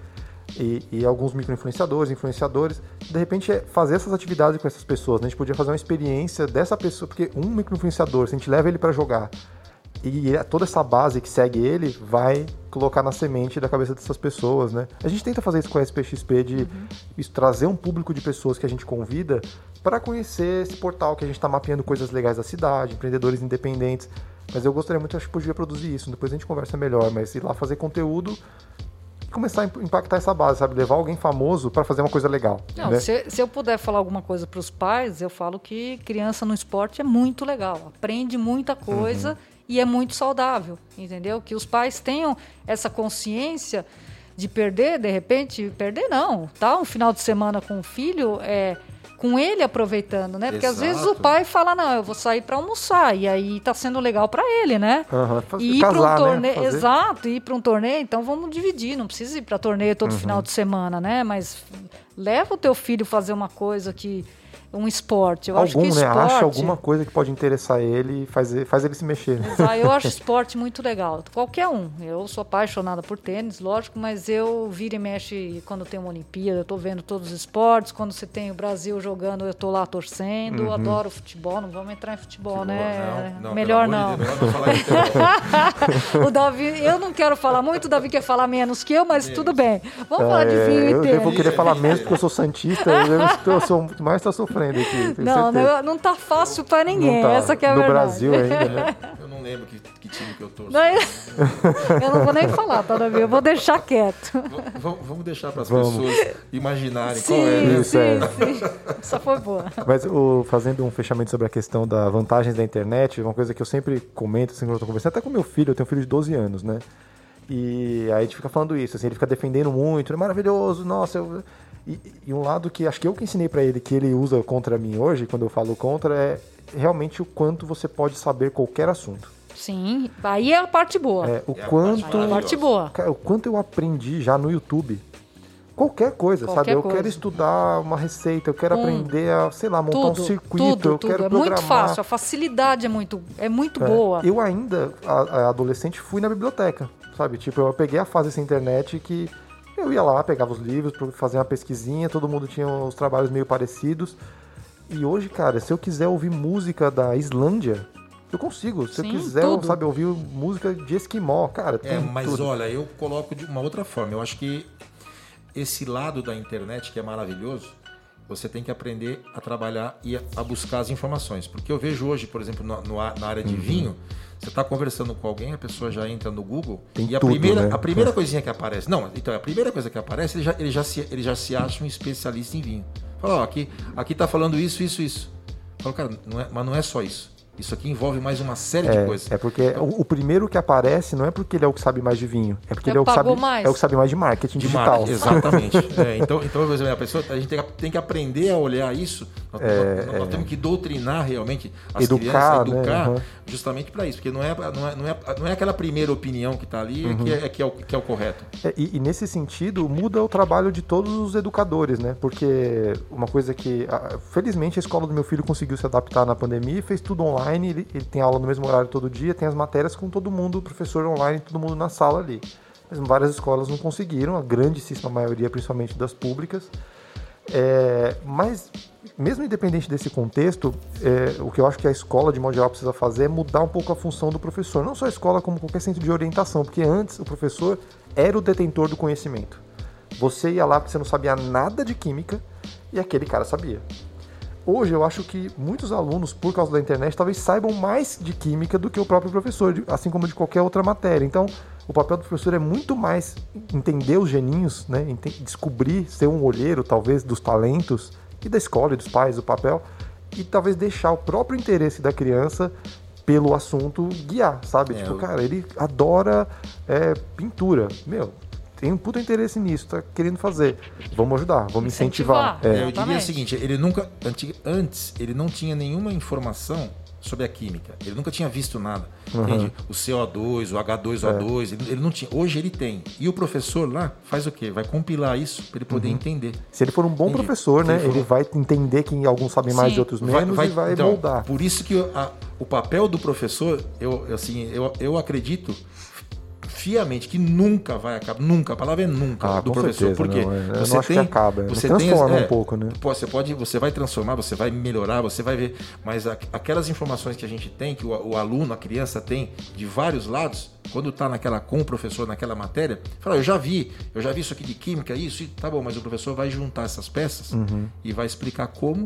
e, e alguns microinfluenciadores, influenciadores, de repente é fazer essas atividades com essas pessoas. Né? A gente podia fazer uma experiência dessa pessoa, porque um microinfluenciador, se a gente leva ele para jogar e toda essa base que segue ele vai colocar na semente da cabeça dessas pessoas, né? A gente tenta fazer isso com a SPXP de uhum. isso, trazer um público de pessoas que a gente convida para conhecer esse portal que a gente está mapeando coisas legais da cidade, empreendedores independentes. Mas eu gostaria muito, acho que podia produzir isso. Depois a gente conversa melhor, mas ir lá fazer conteúdo começar a impactar essa base, sabe? Levar alguém famoso para fazer uma coisa legal. Não, né? se, se, eu puder falar alguma coisa para os pais, eu falo que criança no esporte é muito legal, aprende muita coisa uhum. e é muito saudável, entendeu? Que os pais tenham essa consciência de perder, de repente, perder não, tá? Um final de semana com o filho é com ele aproveitando, né? Porque Exato. às vezes o pai fala, não, eu vou sair para almoçar, e aí tá sendo legal para ele, né? Uhum, e ir para um torneio, né? exato, ir para um torneio, então vamos dividir, não precisa ir para torneio todo uhum. final de semana, né? Mas leva o teu filho fazer uma coisa que um esporte. Eu Algum, acho que né? esporte... Acha alguma coisa que pode interessar ele e faz, faz ele se mexer. Exato. Eu acho esporte muito legal. Qualquer um. Eu sou apaixonada por tênis, lógico, mas eu viro e mexe quando tem uma Olimpíada, eu tô vendo todos os esportes. Quando você tem o Brasil jogando, eu tô lá torcendo. Uhum. Adoro futebol. Não vamos entrar em futebol, futebol né? Não, não, Melhor não. De o Davi, eu não quero falar muito, o Davi quer falar menos que eu, mas menos. tudo bem. Vamos é, falar de vinho e tênis. Eu vou querer falar menos porque eu sou santista. Eu, estou, eu sou mais está sofrendo sofrendo aqui. Não, não, não tá fácil pra ninguém. Tá. Essa que é a no verdade. Brasil ainda, né? Eu não lembro que, que time que eu torço. Não, eu, eu não vou nem falar, tá, Davi? Eu vou deixar quieto. V vamos deixar para as pessoas imaginarem sim, qual é, né? Isso, é. Sim. Essa foi boa. Mas o, fazendo um fechamento sobre a questão da vantagens da internet, uma coisa que eu sempre comento, assim, quando eu tô conversando, até com meu filho, eu tenho um filho de 12 anos, né? E aí a gente fica falando isso, assim, ele fica defendendo muito, é maravilhoso, nossa, eu e, e, um lado que acho que eu que ensinei para ele que ele usa contra mim hoje, quando eu falo contra, é realmente o quanto você pode saber qualquer assunto. Sim, aí é a parte boa. É, o é quanto, a parte boa. Cara, o quanto eu aprendi já no YouTube. Qualquer coisa, qualquer sabe? Eu coisa. quero estudar uma receita, eu quero aprender a, sei lá, montar tudo, um circuito, tudo, eu tudo. quero é programar. muito fácil, a facilidade é muito, é muito é. boa. Eu ainda, a, a adolescente, fui na biblioteca, sabe? Tipo, eu peguei a fase sem internet que eu ia lá, pegava os livros, fazer uma pesquisinha, todo mundo tinha os trabalhos meio parecidos. E hoje, cara, se eu quiser ouvir música da Islândia, eu consigo. Se Sim, eu quiser, tudo. sabe, ouvir música de esquimó, cara. É, mas tudo. olha, eu coloco de uma outra forma. Eu acho que esse lado da internet que é maravilhoso, você tem que aprender a trabalhar e a buscar as informações. Porque eu vejo hoje, por exemplo, no, no, na área de uhum. vinho, você está conversando com alguém, a pessoa já entra no Google Tem e a tudo, primeira, né? a primeira coisinha que aparece. Não, então a primeira coisa que aparece, ele já, ele já, se, ele já se acha um especialista em vinho. Fala, ó, aqui, aqui tá falando isso, isso, isso. Fala, cara, não é, mas não é só isso. Isso aqui envolve mais uma série é, de coisas. É porque então, o, o, primeiro que aparece não é porque ele é o que sabe mais de vinho, é porque ele é o que sabe mais. é o que sabe mais de marketing de digital. Marketing, exatamente. é, então, então, a pessoa, a gente tem que, tem que aprender a olhar isso. Nós, é, nós, nós é. temos que doutrinar realmente as educar, crianças, educar, né? uhum. Justamente para isso, porque não é, não é, não é, não é aquela primeira opinião que está ali uhum. que, é, que, é o, que é o correto. É, e, e, nesse sentido muda o trabalho de todos os educadores, né? Porque uma coisa que, felizmente, a escola do meu filho conseguiu se adaptar na pandemia e fez tudo online. Ele, ele tem aula aula no mesmo horário todo dia, tem as matérias com todo mundo, professor online, todo mundo na sala ali. Mas várias escolas não conseguiram, a grandíssima maioria, principalmente das públicas. É, mas, mesmo independente desse contexto, é, o que eu acho que a escola, de modo geral, precisa fazer é mudar um pouco a função do professor. Não só a escola, como qualquer centro de orientação, porque antes o professor era o detentor do conhecimento. Você ia lá porque você não sabia nada de química e aquele cara sabia. Hoje eu acho que muitos alunos, por causa da internet, talvez saibam mais de química do que o próprio professor, assim como de qualquer outra matéria. Então, o papel do professor é muito mais entender os geninhos, né? descobrir, ser um olheiro, talvez, dos talentos e da escola e dos pais, do papel, e talvez deixar o próprio interesse da criança pelo assunto guiar, sabe? É, tipo, eu... cara, ele adora é, pintura. Meu, tem um puta interesse nisso, tá querendo fazer. Vamos ajudar, vamos incentivar. incentivar. É. Eu diria o seguinte, ele nunca, antes, ele não tinha nenhuma informação sobre a química. Ele nunca tinha visto nada. Entende? O CO2, o H2O2, ele, ele não tinha. Hoje ele tem. E o professor lá faz o quê? Vai compilar isso para ele poder entender. Se ele for um bom Entendi. professor, né? Ele for- Ele vai entender que alguns sabem mais Sim. e outros menos e vai então, moldar. Por isso que a- o papel do professor, eu, assim, eu, eu acredito fiamente que nunca vai acabar, nunca, a palavra é nunca Ah, do professor, certeza, porque não, é- eu você não tem, acaba, você mas tem, transforma é, um pouco, né? você pode, você vai transformar, você vai melhorar, você vai ver, mas a- aquelas informações que a gente tem, que o, o aluno, a criança tem de vários lados, quando está naquela com o professor naquela matéria, fala, eu já vi, eu já vi isso aqui de química, isso, e tá bom, mas o professor vai juntar essas peças Uhum. e vai explicar como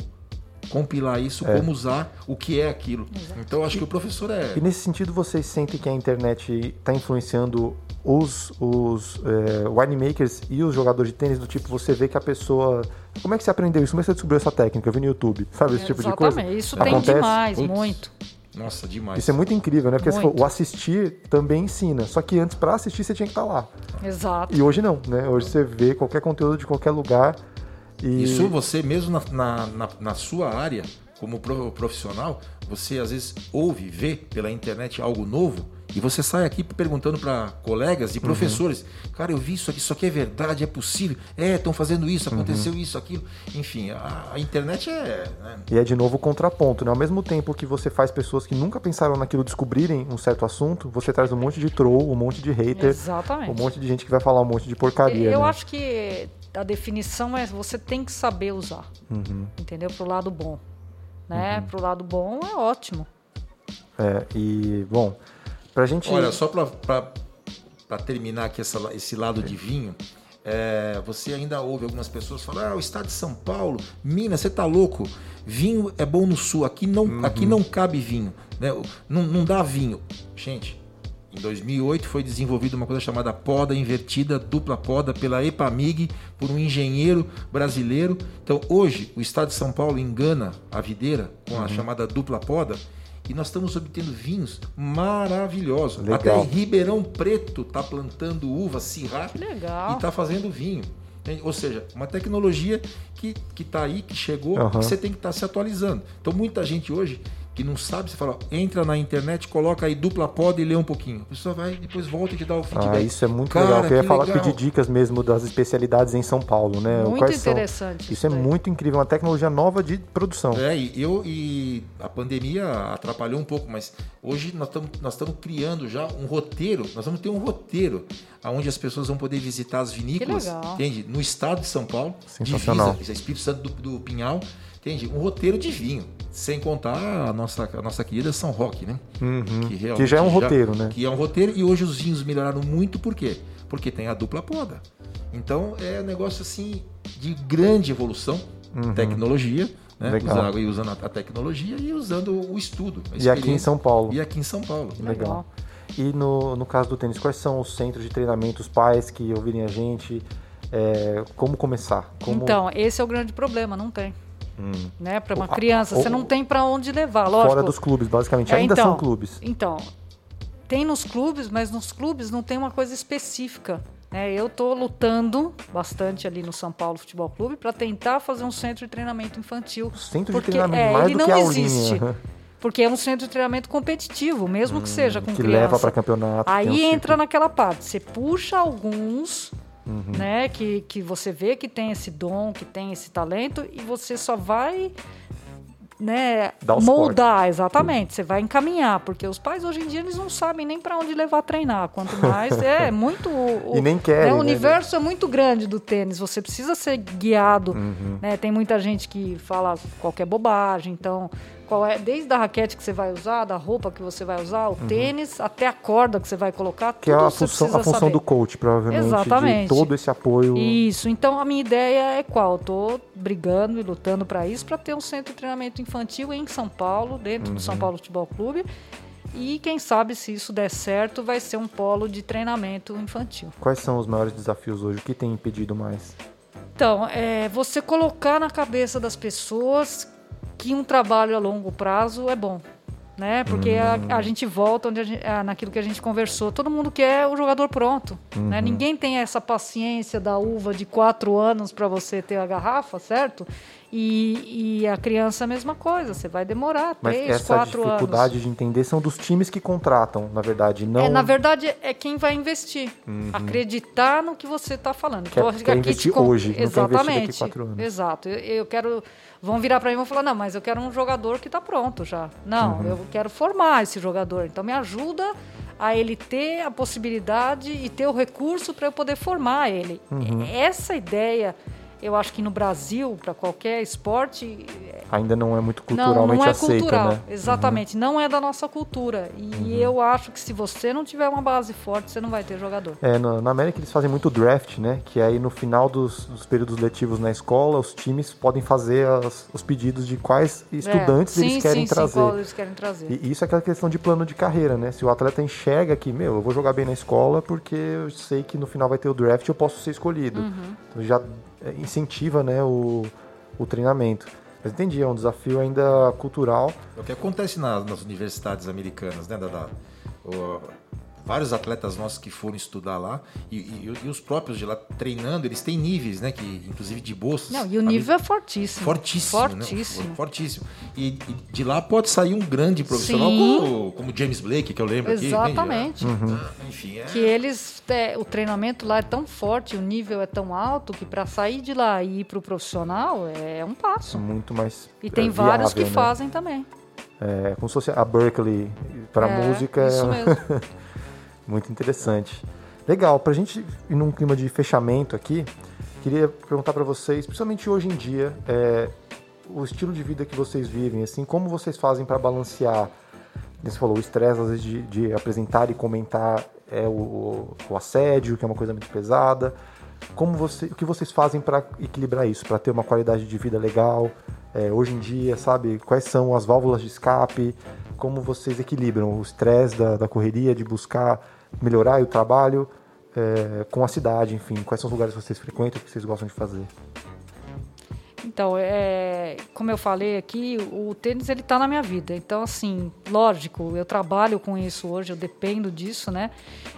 compilar isso, É. como usar, o que é aquilo. Então eu acho que o professor é E nesse sentido, vocês sentem que a internet está influenciando os, os é, winemakers e os jogadores de tênis do tipo, você vê que a pessoa... Como é que você aprendeu isso? Como é que você descobriu essa técnica? Eu vi no YouTube, sabe? Esse tipo de coisa. Exatamente. Isso Acontece. tem demais, Putz. muito. Nossa, demais. Isso é muito incrível, né? Porque for- o assistir também ensina. Só que antes, para assistir, você tinha que estar lá. Exato. E hoje não, né? Hoje você vê qualquer conteúdo de qualquer lugar. E... Isso você mesmo na, na, na- na sua área, como pro- profissional, você às vezes ouve, vê pela internet algo novo e você sai aqui perguntando para colegas Uhum. e professores, cara, eu vi isso aqui, isso aqui é verdade, é possível, é, estão fazendo isso, aconteceu Uhum. isso, aquilo, enfim, a, a internet é, né, E é de novo o contraponto, né? Ao mesmo tempo que você faz pessoas que nunca pensaram naquilo descobrirem um certo assunto, você traz um monte de troll, um monte de hater, Exatamente. um monte de gente que vai falar um monte de porcaria. Eu né? acho que a definição é você tem que saber usar. Uhum. Entendeu? Pro lado bom. Né? Pro lado bom é ótimo. É, e, bom, pra gente. Olha, só para terminar aqui essa- esse lado de vinho, é, você ainda ouve algumas pessoas falar: ah, o estado de São Paulo, Minas, você tá louco? Vinho é bom no sul, aqui não, aqui não cabe vinho, né? não, não dá vinho. Gente, em 2008 foi desenvolvida uma coisa chamada poda invertida, dupla poda, pela EPAMIG, por um engenheiro brasileiro. Então, hoje, o estado de São Paulo engana a videira com a chamada dupla poda. E nós estamos obtendo vinhos maravilhosos. Legal. Até em Ribeirão Preto está plantando uva, cirrá legal. e está fazendo vinho. Ou seja, uma tecnologia que está aí, que chegou, Aham. que você tem que estar se atualizando. Então, muita gente hoje que não sabe, você fala, ó, entra na internet, coloca aí dupla poda e lê um pouquinho. A pessoa vai, depois volta e te dá o feedback. Ah, isso é muito Cara, legal. que Eu ia que falar legal. pedir dicas mesmo das especialidades em São Paulo, né? Muito Quais são? interessante Isso, isso é daí. muito incrível, uma tecnologia nova de produção. É, e, eu, e a pandemia atrapalhou um pouco, mas hoje nós estamos nós estamos criando já um roteiro, nós vamos ter um roteiro onde as pessoas vão poder visitar as vinícolas, legal. entende? No estado de São Paulo, Sensacional. divisa, Espírito Santo do, do Pinhal, entende? Um roteiro de vinho, sem contar a nossa, a nossa querida São Roque, né? Uhum. realmente Que já é um roteiro, né? Que é um roteiro e hoje os vinhos melhoraram muito, por quê? Porque tem a dupla poda. Então é um negócio assim de grande evolução, tecnologia, né? Uhum. Legal. E usando a, tecnologia e usando o estudo. a E aqui em. São Paulo. E aqui em São Paulo. Legal. E no, no caso do tênis, quais são os centros de treinamento, os pais que ouvirem a gente? É, como começar? Como... Então, esse é o grande problema, não tem. Né? Para uma criança, o- você não tem para onde levar, lógico. Fora dos clubes, basicamente. É, Ainda então, são clubes. Então, tem nos clubes, mas nos clubes não tem uma coisa específica. né? eu estou lutando bastante ali no São Paulo Futebol Clube para tentar fazer um centro de treinamento infantil. Centro de treinamento, é, mais ele do não que aulinha. Porque é um centro de treinamento competitivo, mesmo que seja com que criança. leva para campeonato. um Aí ciclo. entra naquela parte, você puxa alguns, Uhum. né, que, que você vê que tem esse dom, que tem esse talento, e você só vai né, moldar, exatamente. Você vai encaminhar, porque os pais hoje em dia eles não sabem nem para onde levar treinar. Quanto mais é muito. o- E nem querem, né, O né? universo é muito grande do tênis. Você precisa ser guiado. Uhum. né? Tem muita gente que fala qualquer bobagem. Então, qual é, desde a raquete que você vai usar, da roupa que você vai usar, o tênis, até a corda que você vai colocar, Uhum. Que é tudo a você função, a função saber. do coach, provavelmente. Exatamente. Todo esse apoio. Isso. Então a minha ideia é qual? Eu tô brigando e lutando para isso, para ter um centro de treinamento infantil em São Paulo, dentro do Uhum. São Paulo Futebol Clube. E quem sabe se isso der certo, vai ser um polo de treinamento infantil. Quais são os maiores desafios hoje? O que tem impedido mais? Então, é você colocar na cabeça das pessoas que um trabalho a longo prazo é bom. né? Porque Hum. a, a gente volta onde a gente- ah, naquilo que a gente conversou. Todo mundo quer o jogador pronto, né? Uhum. Ninguém tem essa paciência da uva de quatro anos para você ter a garrafa, certo? E, e a criança a mesma coisa. Você vai demorar Mas três, essa quatro dificuldade anos. de entender são dos times que contratam, na verdade, não. É, na verdade, é quem vai investir. Acreditar no que você está falando. Uhum. Quer- Tô quer investir hoje, não quer investir daqui Exatamente. quatro anos. Exato. Eu, eu quero. Vão virar para mim e vão falar: não, mas eu quero um jogador que está pronto já. Não, Uhum. eu quero formar esse jogador. Então me ajuda a ele ter a possibilidade e ter o recurso para eu poder formar ele. Uhum. Essa ideia, eu acho que no Brasil, para qualquer esporte, Ainda não é muito não, culturalmente não é aceita, cultural. né? Exatamente, não é da nossa cultura. E eu acho que se você não tiver uma base forte, você não vai ter jogador. É, na, na América eles fazem muito draft, né? Que aí no final dos, dos períodos letivos na escola, os times podem fazer as- os pedidos de quais estudantes É, eles sim, querem sim, trazer. Sim, eles querem trazer. E isso é aquela questão de plano de carreira, né? Se o atleta enxerga que, meu, eu vou jogar bem na escola porque eu sei que no final vai ter o draft e eu posso ser escolhido. Uhum. Então já é, incentiva, né, o, o treinamento. Mas entendi, é um desafio ainda cultural. É o que acontece na- nas universidades americanas, né, Dada? O- vários atletas nossos que foram estudar lá e, e- e os próprios de lá treinando, eles têm níveis, né? Que, inclusive de bolsas. Não, e o nível é fortíssimo. Fortíssimo, Fortíssimo. Né? Fortíssimo. E, e de lá pode sair um grande profissional como, como James Blake, que eu lembro aqui. Exatamente. Uhum. Ah, Enfim, é. Que eles, é, o treinamento lá é tão forte, o nível é tão alto que para sair de lá e ir para o profissional é um passo. Muito mais E é, tem vários que viável, né? fazem também. É, como se fosse a Berkeley para É, música. Isso é mesmo. Muito interessante. Legal, pra gente ir num clima de fechamento aqui, queria perguntar pra vocês, principalmente hoje em dia, é, o estilo de vida que vocês vivem, assim, como vocês fazem pra balancear, você falou, o estresse às vezes de, de apresentar e comentar é o, o assédio, que é uma coisa muito pesada. Como você, o que vocês fazem pra equilibrar isso, pra ter uma qualidade de vida legal? é, hoje em dia, sabe? Quais são as válvulas de escape? Como vocês equilibram o estresse da, da correria, de buscar melhorar o trabalho é, com a cidade, enfim? Quais são os lugares que vocês frequentam, que vocês gostam de fazer? Então, é, como eu falei aqui, o tênis ele tá na minha vida. Então, assim, lógico, eu trabalho com isso hoje, eu dependo disso, né?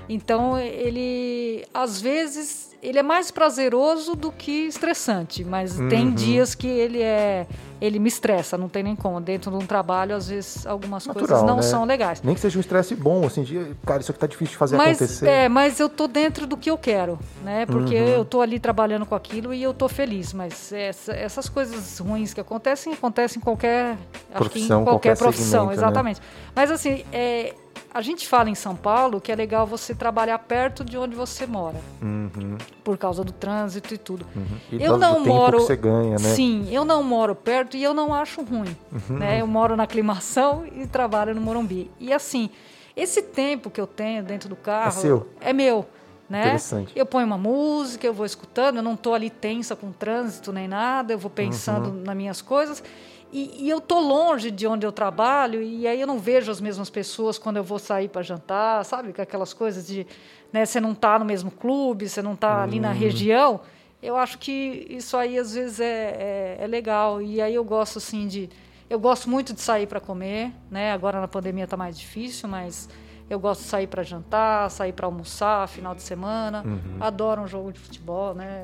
Então, ele às vezes ele é mais prazeroso do que estressante, mas Uhum. tem dias que ele é ele me estressa, não tem nem como. Dentro de um trabalho, às vezes algumas Natural, coisas não né? são legais. Nem que seja um estresse bom, assim, de, cara, isso aqui tá difícil de fazer Mas, acontecer. é, mas eu tô dentro do que eu quero, né? Porque Uhum. eu tô ali trabalhando com aquilo e eu tô feliz. Mas essa- essas coisas ruins que acontecem, acontecem em qualquer, acho que em Profissão, qualquer, qualquer profissão, né? exatamente. Mas assim, é, a gente fala em São Paulo que é legal você trabalhar perto de onde você mora, Uhum, por causa do trânsito e tudo. uhum. E Eu não moro. você ganha, né? Sim, eu não moro perto e eu não acho ruim. Uhum. Né? Eu moro na aclimação e trabalho no Morumbi. E assim, esse tempo que eu tenho dentro do carro É seu? é meu. Né? Interessante. Eu ponho uma música, eu vou escutando, eu não estou ali tensa com trânsito nem nada, eu vou pensando Uhum. nas minhas coisas. E, e eu tô longe de onde eu trabalho, e aí eu não vejo as mesmas pessoas quando eu vou sair para jantar, sabe? Com aquelas coisas de. Né, você não está no mesmo clube, você não está ali Uhum. na região. Eu acho que isso aí às vezes é, é, é legal. E aí eu gosto assim de. Eu gosto muito de sair para comer, né? Agora na pandemia está mais difícil, mas eu gosto de sair para jantar, sair para almoçar, final de semana. Uhum. Adoro um jogo de futebol, né?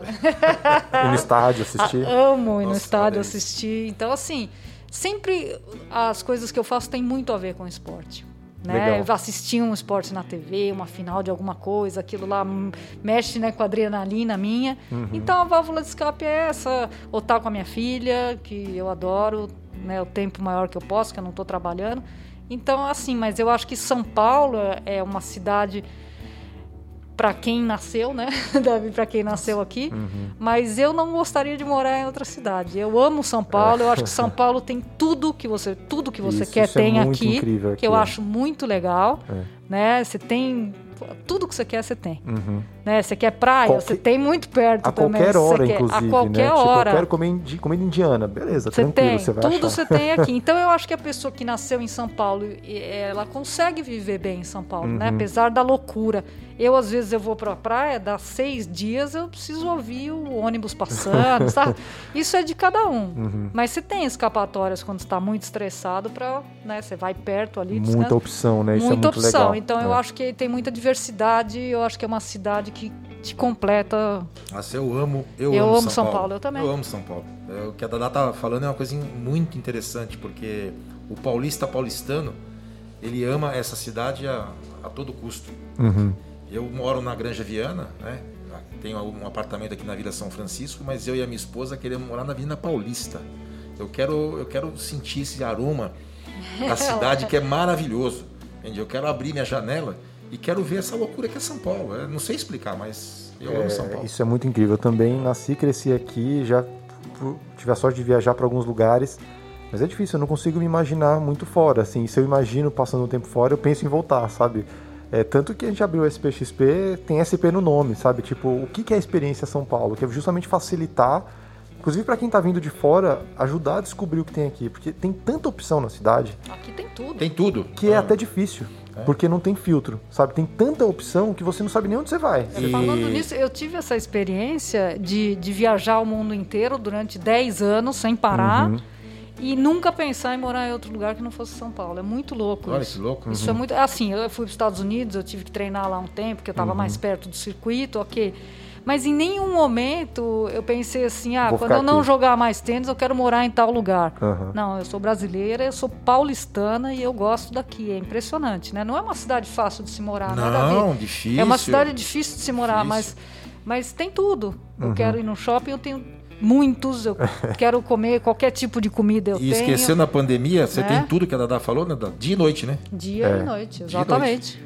Ir no estádio assistir. Ah, amo ir no Nossa, estádio olha isso. assistir. Então, assim, sempre as coisas que eu faço têm muito a ver com esporte. Né? Legal. Assistir um esporte na TV, uma final de alguma coisa, aquilo lá mexe né, com a adrenalina minha. Uhum. Então a válvula de escape é essa, ou estar com a minha filha, que eu adoro, né, o tempo maior que eu posso, que eu não estou trabalhando. Então, assim, mas eu acho que São Paulo é- é uma cidade para quem nasceu, né? Deve para quem nasceu aqui. Uhum. Mas eu não gostaria de morar em outra cidade. Eu amo São Paulo. Eu acho que São Paulo tem tudo que você, tudo que você Isso, quer isso é tem muito aqui, incrível que aqui, eu é. acho muito legal. É. Né? Você tem tudo que você quer, você tem. Uhum. Né? Você quer praia, Qualquer- você tem muito perto A também. qualquer hora, quer. inclusive, A qualquer né? Tipo, hora. eu quero comer comida indiana. Beleza, Você tranquilo, tem, você vai tudo achar. você tem aqui. Então eu acho que a pessoa que nasceu em São Paulo, e- ela consegue viver bem em São Paulo, Uhum. né? Apesar da loucura. Eu, às vezes, eu vou pra praia, dá seis dias, eu preciso ouvir o ônibus passando, sabe? Isso é de cada um. Uhum. Mas você tem escapatórias quando está muito estressado para, né? Você vai perto ali, Muita descansa. opção, né? Isso muita é muito opção. legal. Então eu É. acho que tem muita diversidade. Eu acho que é uma cidade que te completa. Nossa, eu amo, eu, Eu amo, amo São Paulo, eu também. Eu amo São Paulo. É, O que a Dada tá falando é uma coisa muito interessante, porque o paulista paulistano, ele ama essa cidade a, a todo custo. Uhum. Eu moro na Granja Viana, né? Tenho um apartamento aqui na Vila São Francisco, mas eu e a minha esposa queremos morar na Avenida Paulista. Eu quero, eu quero sentir esse aroma da cidade que é maravilhoso. Entende? Eu quero abrir minha janela e quero ver essa loucura que é São Paulo. Eu não sei explicar, mas eu amo São É, Paulo. Isso é muito incrível. Eu também nasci, cresci aqui, já tive a sorte de viajar para alguns lugares, mas é difícil, eu não consigo me imaginar muito fora. Assim, se eu imagino passando um tempo fora, eu penso em voltar, sabe? É, tanto que a gente abriu o SPXP, tem SP no nome, sabe? Tipo, o que é a experiência São Paulo? Que é justamente facilitar, inclusive para quem tá vindo de fora, ajudar a descobrir o que tem aqui, porque tem tanta opção na cidade Aqui tem tudo. Tem tudo. que é Ah, até difícil, porque não tem filtro, sabe? Tem tanta opção que você não sabe nem onde você vai. É, Falando nisso, eu tive essa experiência de, de viajar o mundo inteiro durante 10 anos sem parar Uhum. e nunca pensar em morar em outro lugar que não fosse São Paulo. É muito louco Olha isso. que louco. Isso é muito. Assim, eu fui para os Estados Unidos, eu tive que treinar lá um tempo, porque eu estava Uhum. mais perto do circuito, ok. Mas em nenhum momento eu pensei assim, ah, Vou quando eu não aqui. jogar mais tênis, eu quero morar em tal lugar. Aham. Não, eu sou brasileira, eu sou paulistana e eu gosto daqui. É impressionante, né? Não é uma cidade fácil de se morar, nada a ver. Não, difícil. É uma cidade difícil de se morar, Difícil. mas, mas tem tudo. Eu Uhum. quero ir no shopping, eu tenho muitos. Eu quero comer qualquer tipo de comida, eu E tenho. esquecendo a pandemia, você Né? tem tudo que a Dada falou, né? Dada? Dia e noite, né? Dia É. e noite, Dia e exatamente.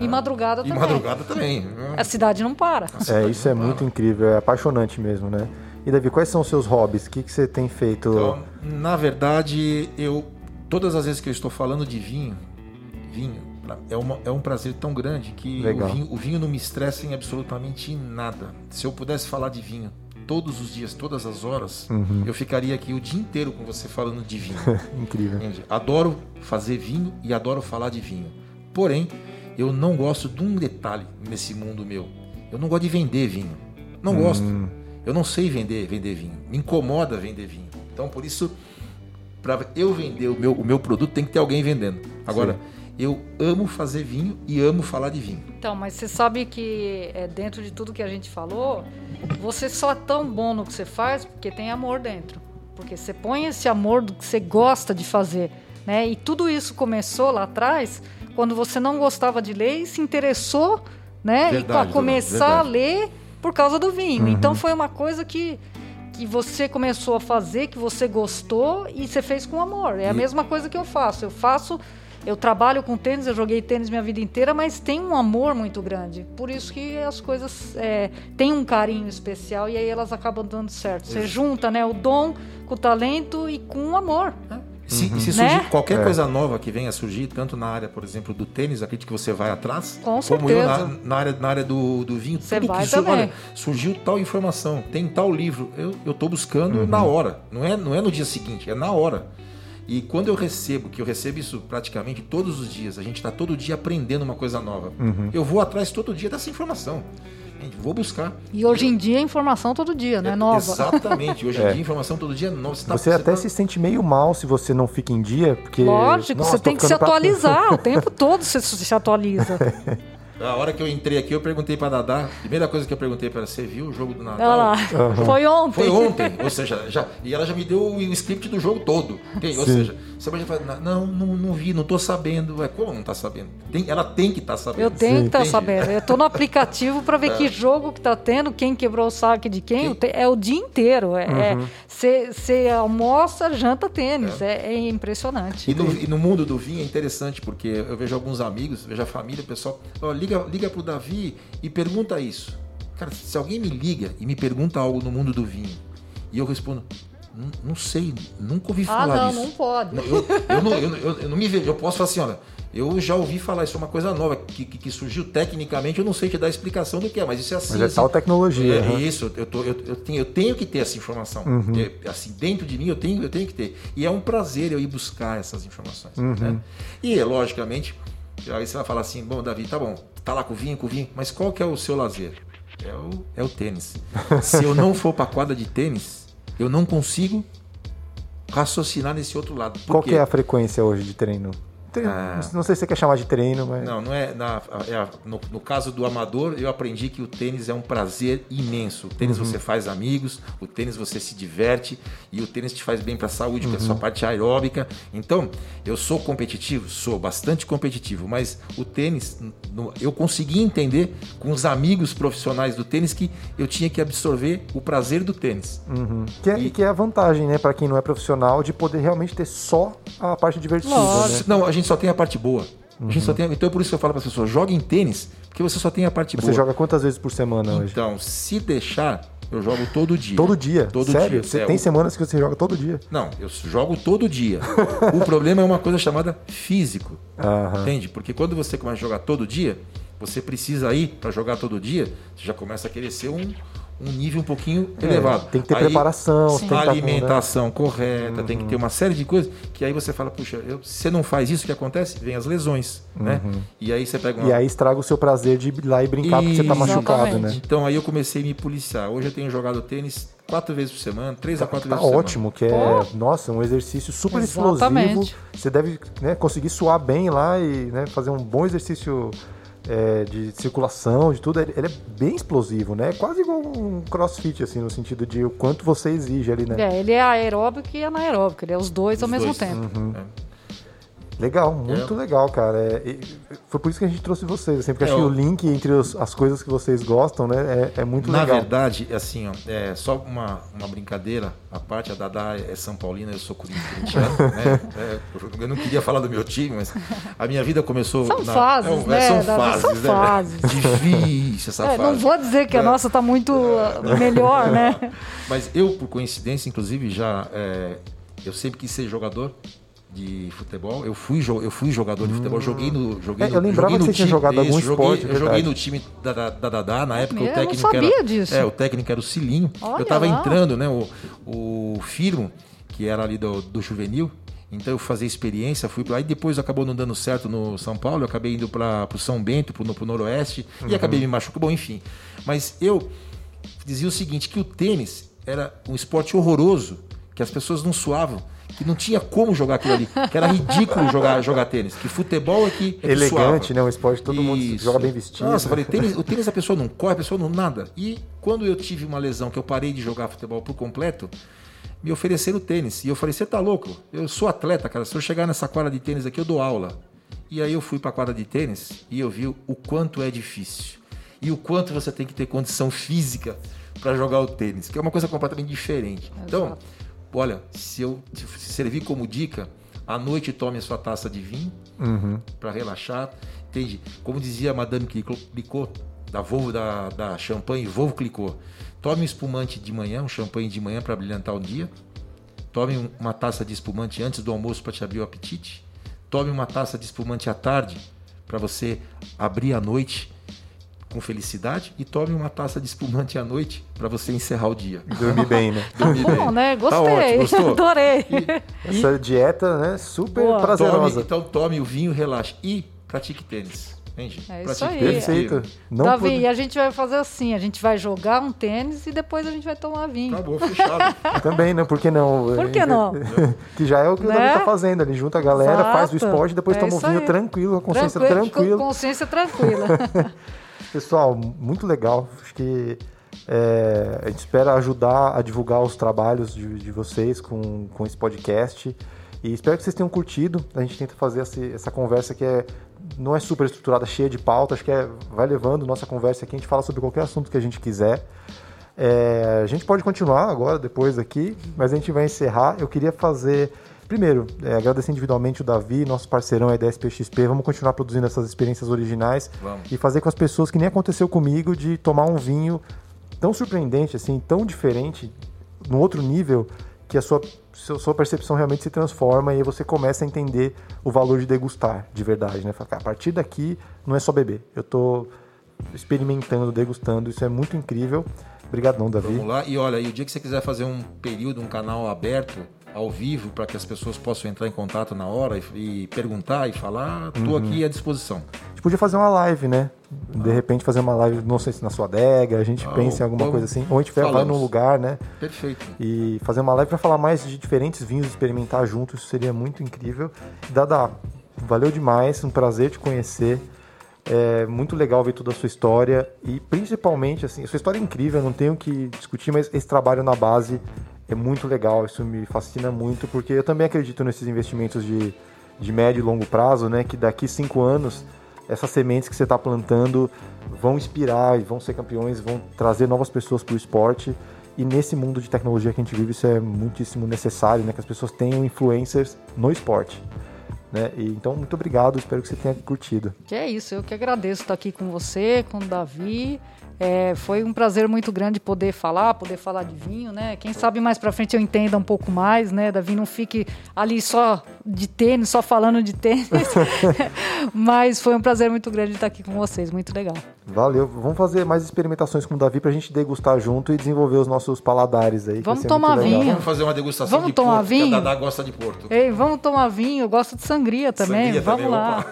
E madrugada E também. madrugada também. A cidade não para. É, isso é muito incrível, é apaixonante mesmo, né? E Davi, quais são os seus hobbies? O que, que você tem feito? Então, na verdade, eu todas as vezes que eu estou falando de vinho, vinho é, uma, é um prazer tão grande que o vinho, o vinho não me estressa em absolutamente nada. Se eu pudesse falar de vinho todos os dias, todas as horas, Uhum. eu ficaria aqui o dia inteiro com você falando de vinho. Incrível. Entende? Adoro fazer vinho e adoro falar de vinho. Porém, eu não gosto de um detalhe nesse mundo meu. Eu não gosto de vender vinho. Não gosto. Eu não sei vender, vender vinho. Me incomoda vender vinho. Então, por isso, para eu vender o meu, o meu produto, tem que ter alguém vendendo. Agora, eu amo fazer vinho e amo falar de vinho. Então, mas você sabe que é, dentro de tudo que a gente falou, você só é tão bom no que você faz porque tem amor dentro. Porque você põe esse amor do que você gosta de fazer. Né? E tudo isso começou lá atrás, quando você não gostava de ler e se interessou né? e Verdade, para começar a verdade. ler por causa do vinho. Então foi uma coisa que, que você começou a fazer, que você gostou e você fez com amor. É a E- mesma coisa que eu faço. Eu faço eu trabalho com tênis, eu joguei tênis minha vida inteira, mas tem um amor muito grande. Por isso que as coisas é, têm um carinho especial e aí elas acabam dando certo. Você junta né, o dom com o talento e com o amor. Se, Uhum. se Né? surgir qualquer É. coisa nova que venha a surgir, tanto na área, por exemplo, do tênis, acredito que você vai atrás. Com como eu na, certeza. na área, na área do, do vinho. Você tudo vai que sur- também. olha, surgiu tal informação, tem tal livro. Eu estou buscando Uhum. na hora. Não é, não é no dia seguinte, é na hora. E quando eu recebo, que eu recebo isso praticamente todos os dias, a gente está todo dia aprendendo uma coisa nova. Uhum. Eu vou atrás todo dia dessa informação. Gente, vou buscar. E hoje em dia é informação todo dia, né? É, Nova. Exatamente. Hoje em É. dia, informação todo dia é nova. tá- Você até tá- se sente meio mal se você não fica em dia, porque. Lógico, Nossa, você tem que se ficando pra- atualizar. o tempo todo você se atualiza. A hora que eu entrei aqui, eu perguntei pra Dadá. A primeira coisa que eu perguntei para ela, você viu o jogo do Natal? Olha lá. Foi ontem. Foi ontem, ou seja, já, e ela já me deu o script do jogo todo. Entende? Ou Sim. seja, você pode falar, não, não, não vi, não tô sabendo. Ué, como não tá sabendo? Tem- ela tem que estar sabendo. Eu tenho que estar Entende? sabendo. Eu tô no aplicativo para ver que jogo que tá tendo, quem quebrou o saque de quem. Quem? É o dia inteiro. Você almoça, janta tênis. É, é impressionante. E no, e no mundo do vinho é interessante, porque eu vejo alguns amigos, vejo a família, o pessoal, ó, liga, liga pro Davi e pergunta isso. Cara, se alguém me liga e me pergunta algo no mundo do vinho, e eu respondo, Não, sei, nunca ouvi Ah, falar não, disso. não pode. Não, Eu, eu não, eu, eu- eu não me vejo. Eu posso falar assim, olha, eu já ouvi falar, isso é uma coisa nova que, que, que surgiu tecnicamente, eu não sei te dar a explicação do que é, mas isso é assim. Mas é assim. tal tecnologia. É, né? isso, eu, tô- eu, eu tenho, eu tenho que ter essa informação. Uhum. É, assim, dentro de mim eu tenho, eu tenho que ter. E é um prazer eu ir buscar essas informações. Uhum. né? E, logicamente, aí você vai falar assim, bom, Davi, tá bom, tá lá com o vinho, com o vinho, mas qual que é o seu lazer? É o, é o tênis. Se eu não for para quadra de tênis, eu não consigo raciocinar nesse outro lado. Por Qual quê? que é a frequência hoje de treino? Treino- Ah. Não sei se você quer chamar de treino, mas. Não, não é. Na, é no, no caso do amador, eu aprendi que o tênis é um prazer imenso. O tênis Uhum. você faz amigos, o tênis você se diverte e o tênis te faz bem para a saúde, para a Uhum. sua parte aeróbica. Então, eu sou competitivo, sou bastante competitivo, mas o tênis, no- eu consegui entender com os amigos profissionais do tênis que eu tinha que absorver o prazer do tênis. Uhum. Que, é, E- que é a vantagem, né, para quem não é profissional, de poder realmente ter só a parte divertida. Lógico. Né? Não, a gente só tem a parte boa. A gente só tem, então é por isso que eu falo para as pessoas: joguem tênis, porque você só tem a parte Você boa. joga quantas vezes por semana hoje? Então, se deixar, eu jogo todo dia. Todo dia? Todo Sério? dia. Você É, tem o- semanas que você joga todo dia? Não, eu jogo todo dia. o problema é uma coisa chamada físico. Aham. Entende? Porque quando você começa a jogar todo dia, você precisa ir para jogar todo dia, você já começa a querer ser um, um nível um pouquinho elevado. É, Tem que ter Aí, preparação, Sim. tem que estar com, né? alimentação correta, tem que ter uma série de coisas que aí você fala, puxa, eu, se você não faz isso, o que acontece? Vem as lesões, né? E aí você pega uma... E aí estraga o seu prazer de ir lá e brincar porque você tá machucado, Exatamente. né? Então aí eu comecei a me policiar. Hoje eu tenho jogado tênis quatro vezes por semana, três a quatro Tá vezes por ótimo, que é, Pô. nossa, um exercício super Exatamente. explosivo. Você deve né, conseguir suar bem lá e né, fazer um bom exercício é, de circulação, de tudo. Ele ele é bem explosivo, né? É quase igual um crossfit, assim, no sentido de o quanto você exige ali, né? É, ele é aeróbico e anaeróbico, ele é os dois ao Os mesmo dois. tempo. Uhum. É. Legal, muito legal, cara. É, foi por isso que a gente trouxe vocês, assim, porque É, acho que o link entre os- as coisas que vocês gostam, né, é, é muito Na legal. verdade, assim, ó, é só uma, uma brincadeira. A parte, a Dadá é São Paulina, eu sou corintiano, né? É, eu não queria falar do meu time, mas a minha vida começou. São na- fases, é, né, São Davi? fases, São né? fases. Difícil essa É, fase. não vou dizer que a É. nossa tá muito melhor, né? Mas eu, por coincidência, inclusive, já. é, eu sempre quis ser jogador de futebol. Eu fui, eu fui jogador de futebol. Joguei no. Joguei É, no eu lembrava joguei que você tinha time- jogado algum joguei- esporte, Eu joguei no time da da da Dadá, na época Eu o técnico sabia era. disso. É, o técnico era o Cilinho. Olha eu tava lá. entrando, né? O, o Firmo, que era ali do, do juvenil. Então eu fazia experiência, fui para lá e depois acabou não dando certo no São Paulo, eu acabei indo para o São Bento, para o Noroeste, Uhum. e acabei me machucando. Bom, enfim. Mas eu dizia o seguinte, que o tênis era um esporte horroroso, que as pessoas não suavam, que não tinha como jogar aquilo ali, que era ridículo jogar, jogar tênis, que futebol é que, é que Elegante, suava. né? Um esporte todo mundo Isso. joga bem vestido. Nossa, eu falei, tênis, o tênis a pessoa não corre, a pessoa não nada. E quando eu tive uma lesão, que eu parei de jogar futebol por completo, me ofereceram tênis. E eu falei, você tá louco? Eu sou atleta, cara. Se eu chegar nessa quadra de tênis aqui, eu dou aula. E aí eu fui pra quadra de tênis e eu vi o quanto é difícil. E o quanto você tem que ter condição física para jogar o tênis, que é uma coisa completamente diferente. Então, Exato. Olha, se eu se servir como dica, à noite tome a sua taça de vinho, Uhum. para relaxar. Entende? Como dizia a Madame Clicquot, da Volvo, da, da champanhe Volvo Clicquot. Tome um espumante de manhã, um champanhe de manhã para brilhantar o dia. Tome um- uma taça de espumante antes do almoço para te abrir o apetite. Tome uma taça de espumante à tarde para você abrir a noite com felicidade. E tome uma taça de espumante à noite para você encerrar o dia. Dormir bem, né? Dormir Bom, bem. né? Tá Gostei. ótimo, gostou? Adorei. Essa dieta, né? Super Boa. prazerosa. Tome, então tome o vinho, relaxe. E pratique tênis. Entende? É isso Pratique aí. tênis. Perfeito. Não Davi, pude- e a gente vai fazer assim: a gente vai jogar um tênis e depois a gente vai tomar vinho. Acabou, fechado. Também, né? Por que não? Por que não? que já é o que o Né? Davi tá fazendo. Ele junta a galera, faz o Exato. esporte e depois É toma o vinho aí. tranquilo, a consciência Tranquilo, tranquila. Com consciência tranquila. Pessoal, muito legal. Acho que é, a gente espera ajudar a divulgar os trabalhos de, de vocês com, com esse podcast. E espero que vocês tenham curtido. A gente tenta fazer essa, essa conversa que é, não é super estruturada, cheia de pauta. Acho que é, vai levando nossa conversa aqui. A gente fala sobre qualquer assunto que a gente quiser. É, a gente pode continuar agora, depois aqui, mas a gente vai encerrar. Eu queria fazer. Primeiro, é, agradecer individualmente o Davi, nosso parceirão aí da SPXP. Vamos continuar produzindo essas experiências originais Vamos. e fazer com as pessoas que nem aconteceu comigo de tomar um vinho tão surpreendente, assim, tão diferente, num outro nível, que a sua, sua percepção realmente se transforma e você começa a entender o valor de degustar, de verdade, né? A partir daqui não é só beber. Eu tô experimentando, degustando, isso é muito incrível. Obrigadão, Davi. Vamos lá. E olha, e o dia que você quiser fazer um período, um canal aberto, ao vivo, para que as pessoas possam entrar em contato na hora e, e perguntar e falar, estou uhum. aqui à disposição. A gente podia fazer uma live, né? De ah. repente fazer uma live, não sei se na sua adega, a gente ah, pensa em alguma coisa assim. Ou a gente vai num lugar, né? Perfeito. E fazer uma live para falar mais de diferentes vinhos, experimentar juntos, isso seria muito incrível. Dada, valeu demais, um prazer te conhecer. É muito legal ver toda a sua história e principalmente, assim, a sua história é incrível, não tenho que discutir, mas esse trabalho na base é muito legal, isso me fascina muito, porque eu também acredito nesses investimentos de, de médio e longo prazo, né? Que daqui cinco anos essas sementes que você está plantando vão inspirar e vão ser campeões, vão trazer novas pessoas para o esporte. E nesse mundo de tecnologia que a gente vive, isso é muitíssimo necessário, né? Que as pessoas tenham influencers no esporte. Né? E, então, muito obrigado, espero que você tenha curtido. Que é isso, eu que agradeço estar aqui com você, com o Davi. É, foi um prazer muito grande poder falar, poder falar de vinho, né? Quem sabe mais para frente eu entenda um pouco mais, né? Davi não fique ali só de tênis, só falando de tênis. Mas foi um prazer muito grande estar aqui com vocês, muito legal. Valeu. Vamos fazer mais experimentações com o Davi para a gente degustar junto e desenvolver os nossos paladares aí. Vamos tomar vinho. Vamos fazer uma degustação vamos de tomar Porto, vinho. que a Dadá gosta de Porto. Ei, vamos tomar vinho. Eu gosto de sangria também. Sangria vamos também, lá.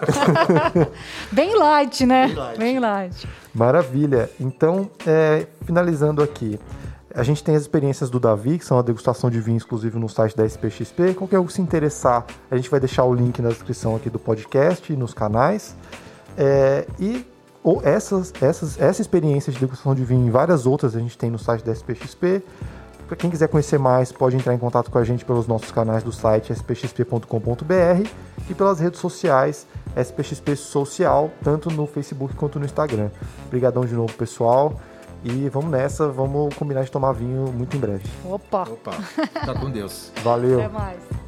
Bem light, né? Bem light. Bem light. Maravilha. Então, é, finalizando aqui, a gente tem as experiências do Davi, que são a degustação de vinho exclusivo no site da SPXP. Qualquer um que se interessar, a gente vai deixar o link na descrição aqui do podcast e nos canais. É, e ou essas, essas, essa experiência de degustação de vinho e várias outras a gente tem no site da SPXP. Para quem quiser conhecer mais, pode entrar em contato com a gente pelos nossos canais do site spxp.com.br e pelas redes sociais SPXP Social, tanto no Facebook quanto no Instagram. Obrigadão de novo, pessoal. E vamos nessa, vamos combinar de tomar vinho muito em breve. Opa! Opa! Tá com Deus. Valeu. Até mais.